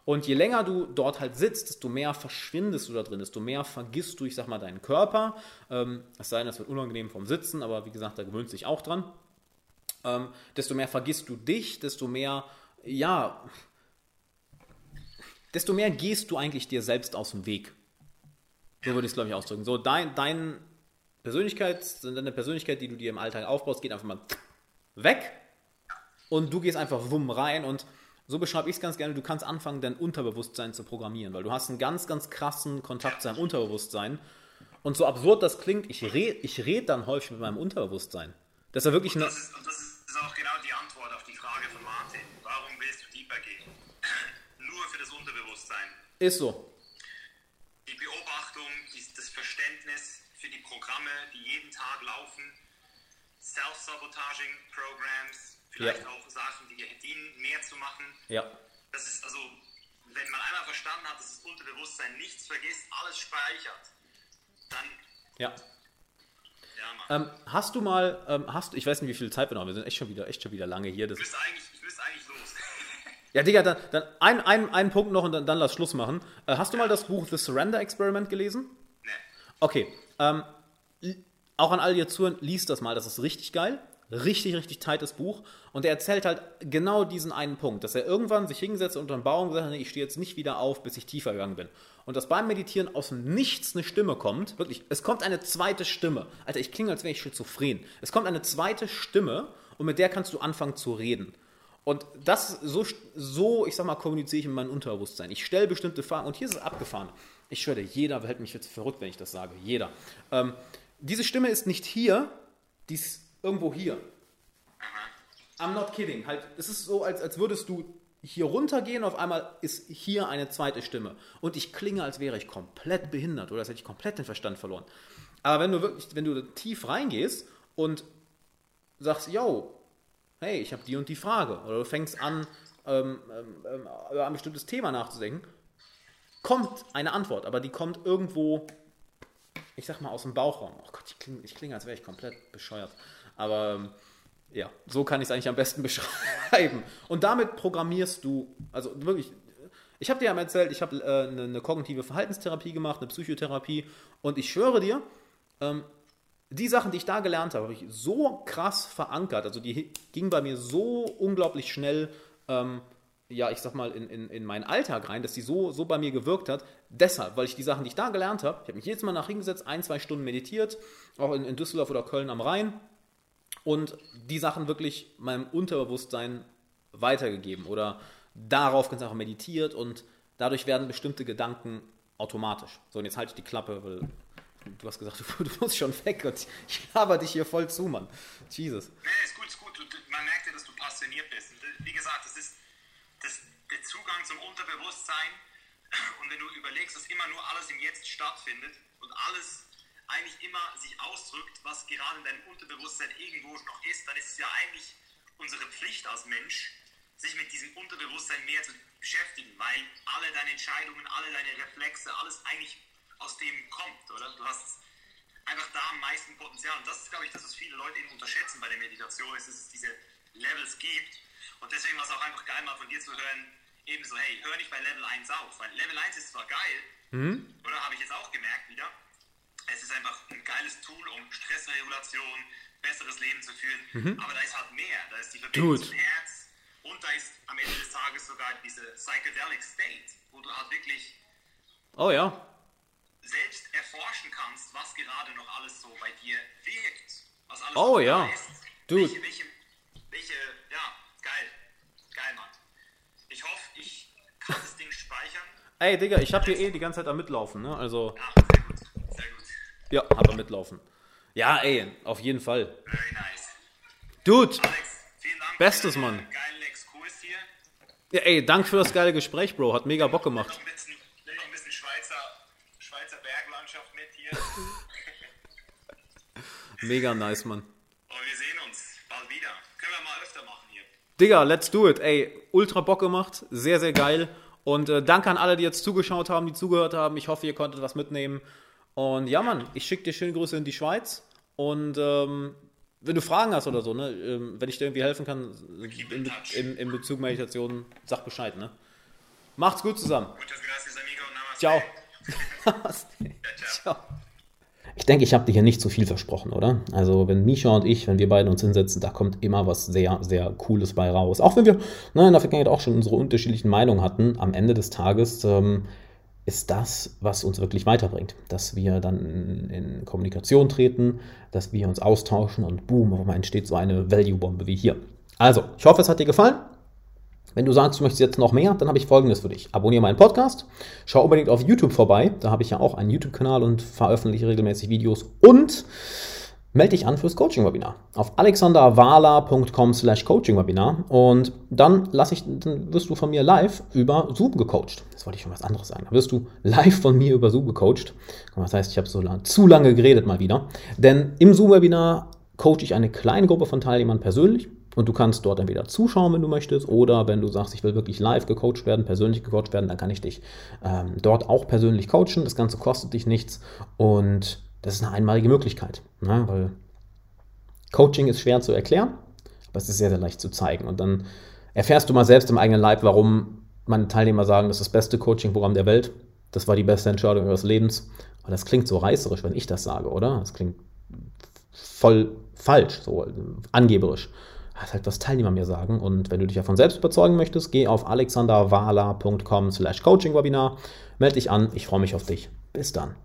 Und je länger du dort halt sitzt, desto mehr verschwindest du da drin, desto mehr vergisst du, ich sag mal, deinen Körper. Ähm, es sei denn, das wird unangenehm vom Sitzen, aber wie gesagt, da gewöhnt sich auch dran. Ähm, desto mehr vergisst du dich, desto mehr, ja, desto mehr gehst du eigentlich dir selbst aus dem Weg. So würde ich es, glaube ich, ausdrücken. So, dein, dein Persönlichkeit, deine Persönlichkeit, die du dir im Alltag aufbaust, geht einfach mal weg und du gehst einfach wumm rein und so beschreibe ich es ganz gerne, du kannst anfangen, dein Unterbewusstsein zu programmieren, weil du hast einen ganz, ganz krassen Kontakt zu deinem Unterbewusstsein und so absurd das klingt, ich rede ich red dann häufig mit meinem Unterbewusstsein. Das ist ja wirklich eine... Das ist, und das ist auch genau die Antwort auf die Frage von Martin. Warum willst du deeper gehen? Nur für das Unterbewusstsein. Ist so. Die Beobachtung, das Verständnis für die Programme, die jeden Tag laufen, Self-Sabotaging Programs, vielleicht Ja. auch Sachen, die dir dienen, mehr zu machen. Ja. Das ist also, wenn man einmal verstanden hat, dass das Unterbewusstsein nichts vergisst, alles speichert, dann, Ja. ja, Mann. Ähm, hast du mal, ähm, hast ich weiß nicht, wie viel Zeit wir noch haben, wir sind echt schon wieder, echt schon wieder lange hier. Das ich müsste eigentlich, ich müsste eigentlich. Ja, Digga, dann, dann ein, ein, ein Punkt noch und dann, dann lass Schluss machen. Äh, hast du mal das Buch The Surrender Experiment gelesen? ne. Okay. Ähm, auch an all ihr Zuhörer, liest das mal, das ist richtig geil. Richtig, richtig tightes Buch. Und er erzählt halt genau diesen einen Punkt, dass er irgendwann sich hingesetzt unter einen Baum und gesagt hat, nee, ich stehe jetzt nicht wieder auf, bis ich tiefer gegangen bin. Und dass beim Meditieren aus dem Nichts eine Stimme kommt, wirklich, es kommt eine zweite Stimme. Alter, ich klinge, als wäre ich schizophren. Es kommt eine zweite Stimme und mit der kannst du anfangen zu reden. Und das so, so, ich sag mal, kommuniziere ich in meinem Unterbewusstsein. Ich stelle bestimmte Fragen und hier ist es abgefahren. Ich schwöre, jeder hält mich jetzt verrückt, wenn ich das sage. Jeder. Ähm, diese Stimme ist nicht hier, die ist irgendwo hier. I'm not kidding. Halt, es ist so, als, als würdest du hier runtergehen, auf einmal ist hier eine zweite Stimme. Und ich klinge, als wäre ich komplett behindert oder als hätte ich komplett den Verstand verloren. Aber wenn du wirklich, wenn du tief reingehst und sagst, yo, hey, ich habe die und die Frage, oder du fängst an, ähm, ähm, ähm, über ein bestimmtes Thema nachzudenken, kommt eine Antwort, aber die kommt irgendwo, ich sag mal, aus dem Bauchraum. Oh Gott, ich klinge, ich klinge als wäre ich komplett bescheuert. Aber ähm, ja, so kann ich es eigentlich am besten beschreiben. Und damit programmierst du, also wirklich, ich Ich habe dir ja erzählt, ich habe äh, eine, eine, kognitive Verhaltenstherapie gemacht, eine Psychotherapie und ich schwöre dir, ähm, die Sachen, die ich da gelernt habe, habe ich so krass verankert. Also die gingen bei mir so unglaublich schnell, ähm, ja, ich sag mal, in, in, in meinen Alltag rein, dass die so, so bei mir gewirkt hat. Deshalb, weil ich die Sachen, die ich da gelernt habe, ich habe mich jedes Mal nach hingesetzt, ein, zwei Stunden meditiert, auch in, in Düsseldorf oder Köln am Rhein und die Sachen wirklich meinem Unterbewusstsein weitergegeben oder darauf ganz einfach meditiert und dadurch werden bestimmte Gedanken automatisch. So, und jetzt halte ich die Klappe, weil du hast gesagt, du, musst schon weg und ich laber dich hier voll zu, Mann. Jesus. Nee, ist gut, ist gut. Man merkt ja, dass du passioniert bist. Wie gesagt, das ist das, der Zugang zum Unterbewusstsein. Und wenn du überlegst, dass immer nur alles im Jetzt stattfindet und alles eigentlich immer sich ausdrückt, was gerade in deinem Unterbewusstsein irgendwo noch ist, dann ist es ja eigentlich unsere Pflicht als Mensch, sich mit diesem Unterbewusstsein mehr zu beschäftigen, weil alle deine Entscheidungen, alle deine Reflexe, alles eigentlich aus dem kommt, oder? Du hast einfach da am meisten Potenzial. Und das ist, glaube ich, das, was viele Leute eben unterschätzen bei der Meditation, ist, dass es diese Levels gibt. Und deswegen war es auch einfach geil, mal von dir zu hören, eben so, hey, hör nicht bei Level 1 auf, weil Level 1 ist zwar geil, mhm. oder habe ich jetzt auch gemerkt wieder, es ist einfach ein geiles Tool, um Stressregulation, besseres Leben zu führen, mhm. aber da ist halt mehr, da ist die Verbindung zum Herz und da ist am Ende des Tages sogar diese Psychedelic State, wo du halt wirklich oh ja selbst erforschen kannst, was gerade noch alles so bei dir wirkt. Was alles oh ja. Ist, Dude. Welche, welche, welche, ja, geil. Geil, Mann. Ich hoffe, ich kann das Ding speichern. Ey, Digga, ich hab hier eh die ganze Zeit am Mitlaufen, ne? Also. Ja, sehr gut. Sehr gut. Ja, hab am Mitlaufen. Ja, ey, auf jeden Fall. Very nice. Dude. Alex, vielen Dank Bestes, Mann. geilen Exkurs hier. Ja, ey, danke für das geile Gespräch, Bro. Hat mega Bock gemacht. Mega nice, Mann. Und wir sehen uns bald wieder. Können wir mal öfter machen hier. Digga, let's do it. Ey, ultra Bock gemacht. Sehr, sehr geil. Und äh, danke an alle, die jetzt zugeschaut haben, die zugehört haben. Ich hoffe, ihr konntet was mitnehmen. Und ja, Mann, ich schicke dir schöne Grüße in die Schweiz. Und ähm, wenn du Fragen hast oder so, ne, ähm, wenn ich dir irgendwie helfen kann in, in, in Bezug Meditation, sag Bescheid, ne? Macht's gut zusammen. Muchas gracias, amigo. Namaste. Ciao. Ciao. Ich denke, ich habe dir hier nicht zu viel versprochen, oder? Also, wenn Misha und ich, wenn wir beide uns hinsetzen, da kommt immer was sehr, sehr Cooles bei raus. Auch wenn wir ne, in der Vergangenheit auch schon unsere unterschiedlichen Meinungen hatten, am Ende des Tages ähm, ist das, was uns wirklich weiterbringt. Dass wir dann in, in Kommunikation treten, dass wir uns austauschen und boom, auf einmal entsteht so eine Value-Bombe wie hier. Also, ich hoffe, es hat dir gefallen. Wenn du sagst, du möchtest jetzt noch mehr, dann habe ich folgendes für dich. Abonniere meinen Podcast, schau unbedingt auf YouTube vorbei, da habe ich ja auch einen YouTube-Kanal und veröffentliche regelmäßig Videos und melde dich an fürs Coaching-Webinar auf alexanderwala.com slash Coaching-Webinar und dann, lass ich, dann wirst du von mir live über Zoom gecoacht. Das wollte ich schon was anderes sagen. Dann wirst du live von mir über Zoom gecoacht. Das heißt, ich habe so lang, zu lange geredet mal wieder. Denn im Zoom-Webinar coache ich eine kleine Gruppe von Teilnehmern persönlich und du kannst dort entweder zuschauen, wenn du möchtest, oder wenn du sagst, ich will wirklich live gecoacht werden, persönlich gecoacht werden, dann kann ich dich ähm, dort auch persönlich coachen. Das Ganze kostet dich nichts und das ist eine einmalige Möglichkeit, ne? weil Coaching ist schwer zu erklären, aber es ist sehr, sehr leicht zu zeigen. Und dann erfährst du mal selbst im eigenen Leib, warum meine Teilnehmer sagen, das ist das beste Coaching-Programm der Welt. Das war die beste Entscheidung ihres Lebens. Und das klingt so reißerisch, wenn ich das sage, oder? Das klingt voll falsch, so angeberisch. Das ist halt, was Teilnehmer mir sagen. Und wenn du dich davon selbst überzeugen möchtest, geh auf alexanderwala.com slash coaching-webinar, melde dich an. Ich freue mich auf dich. Bis dann.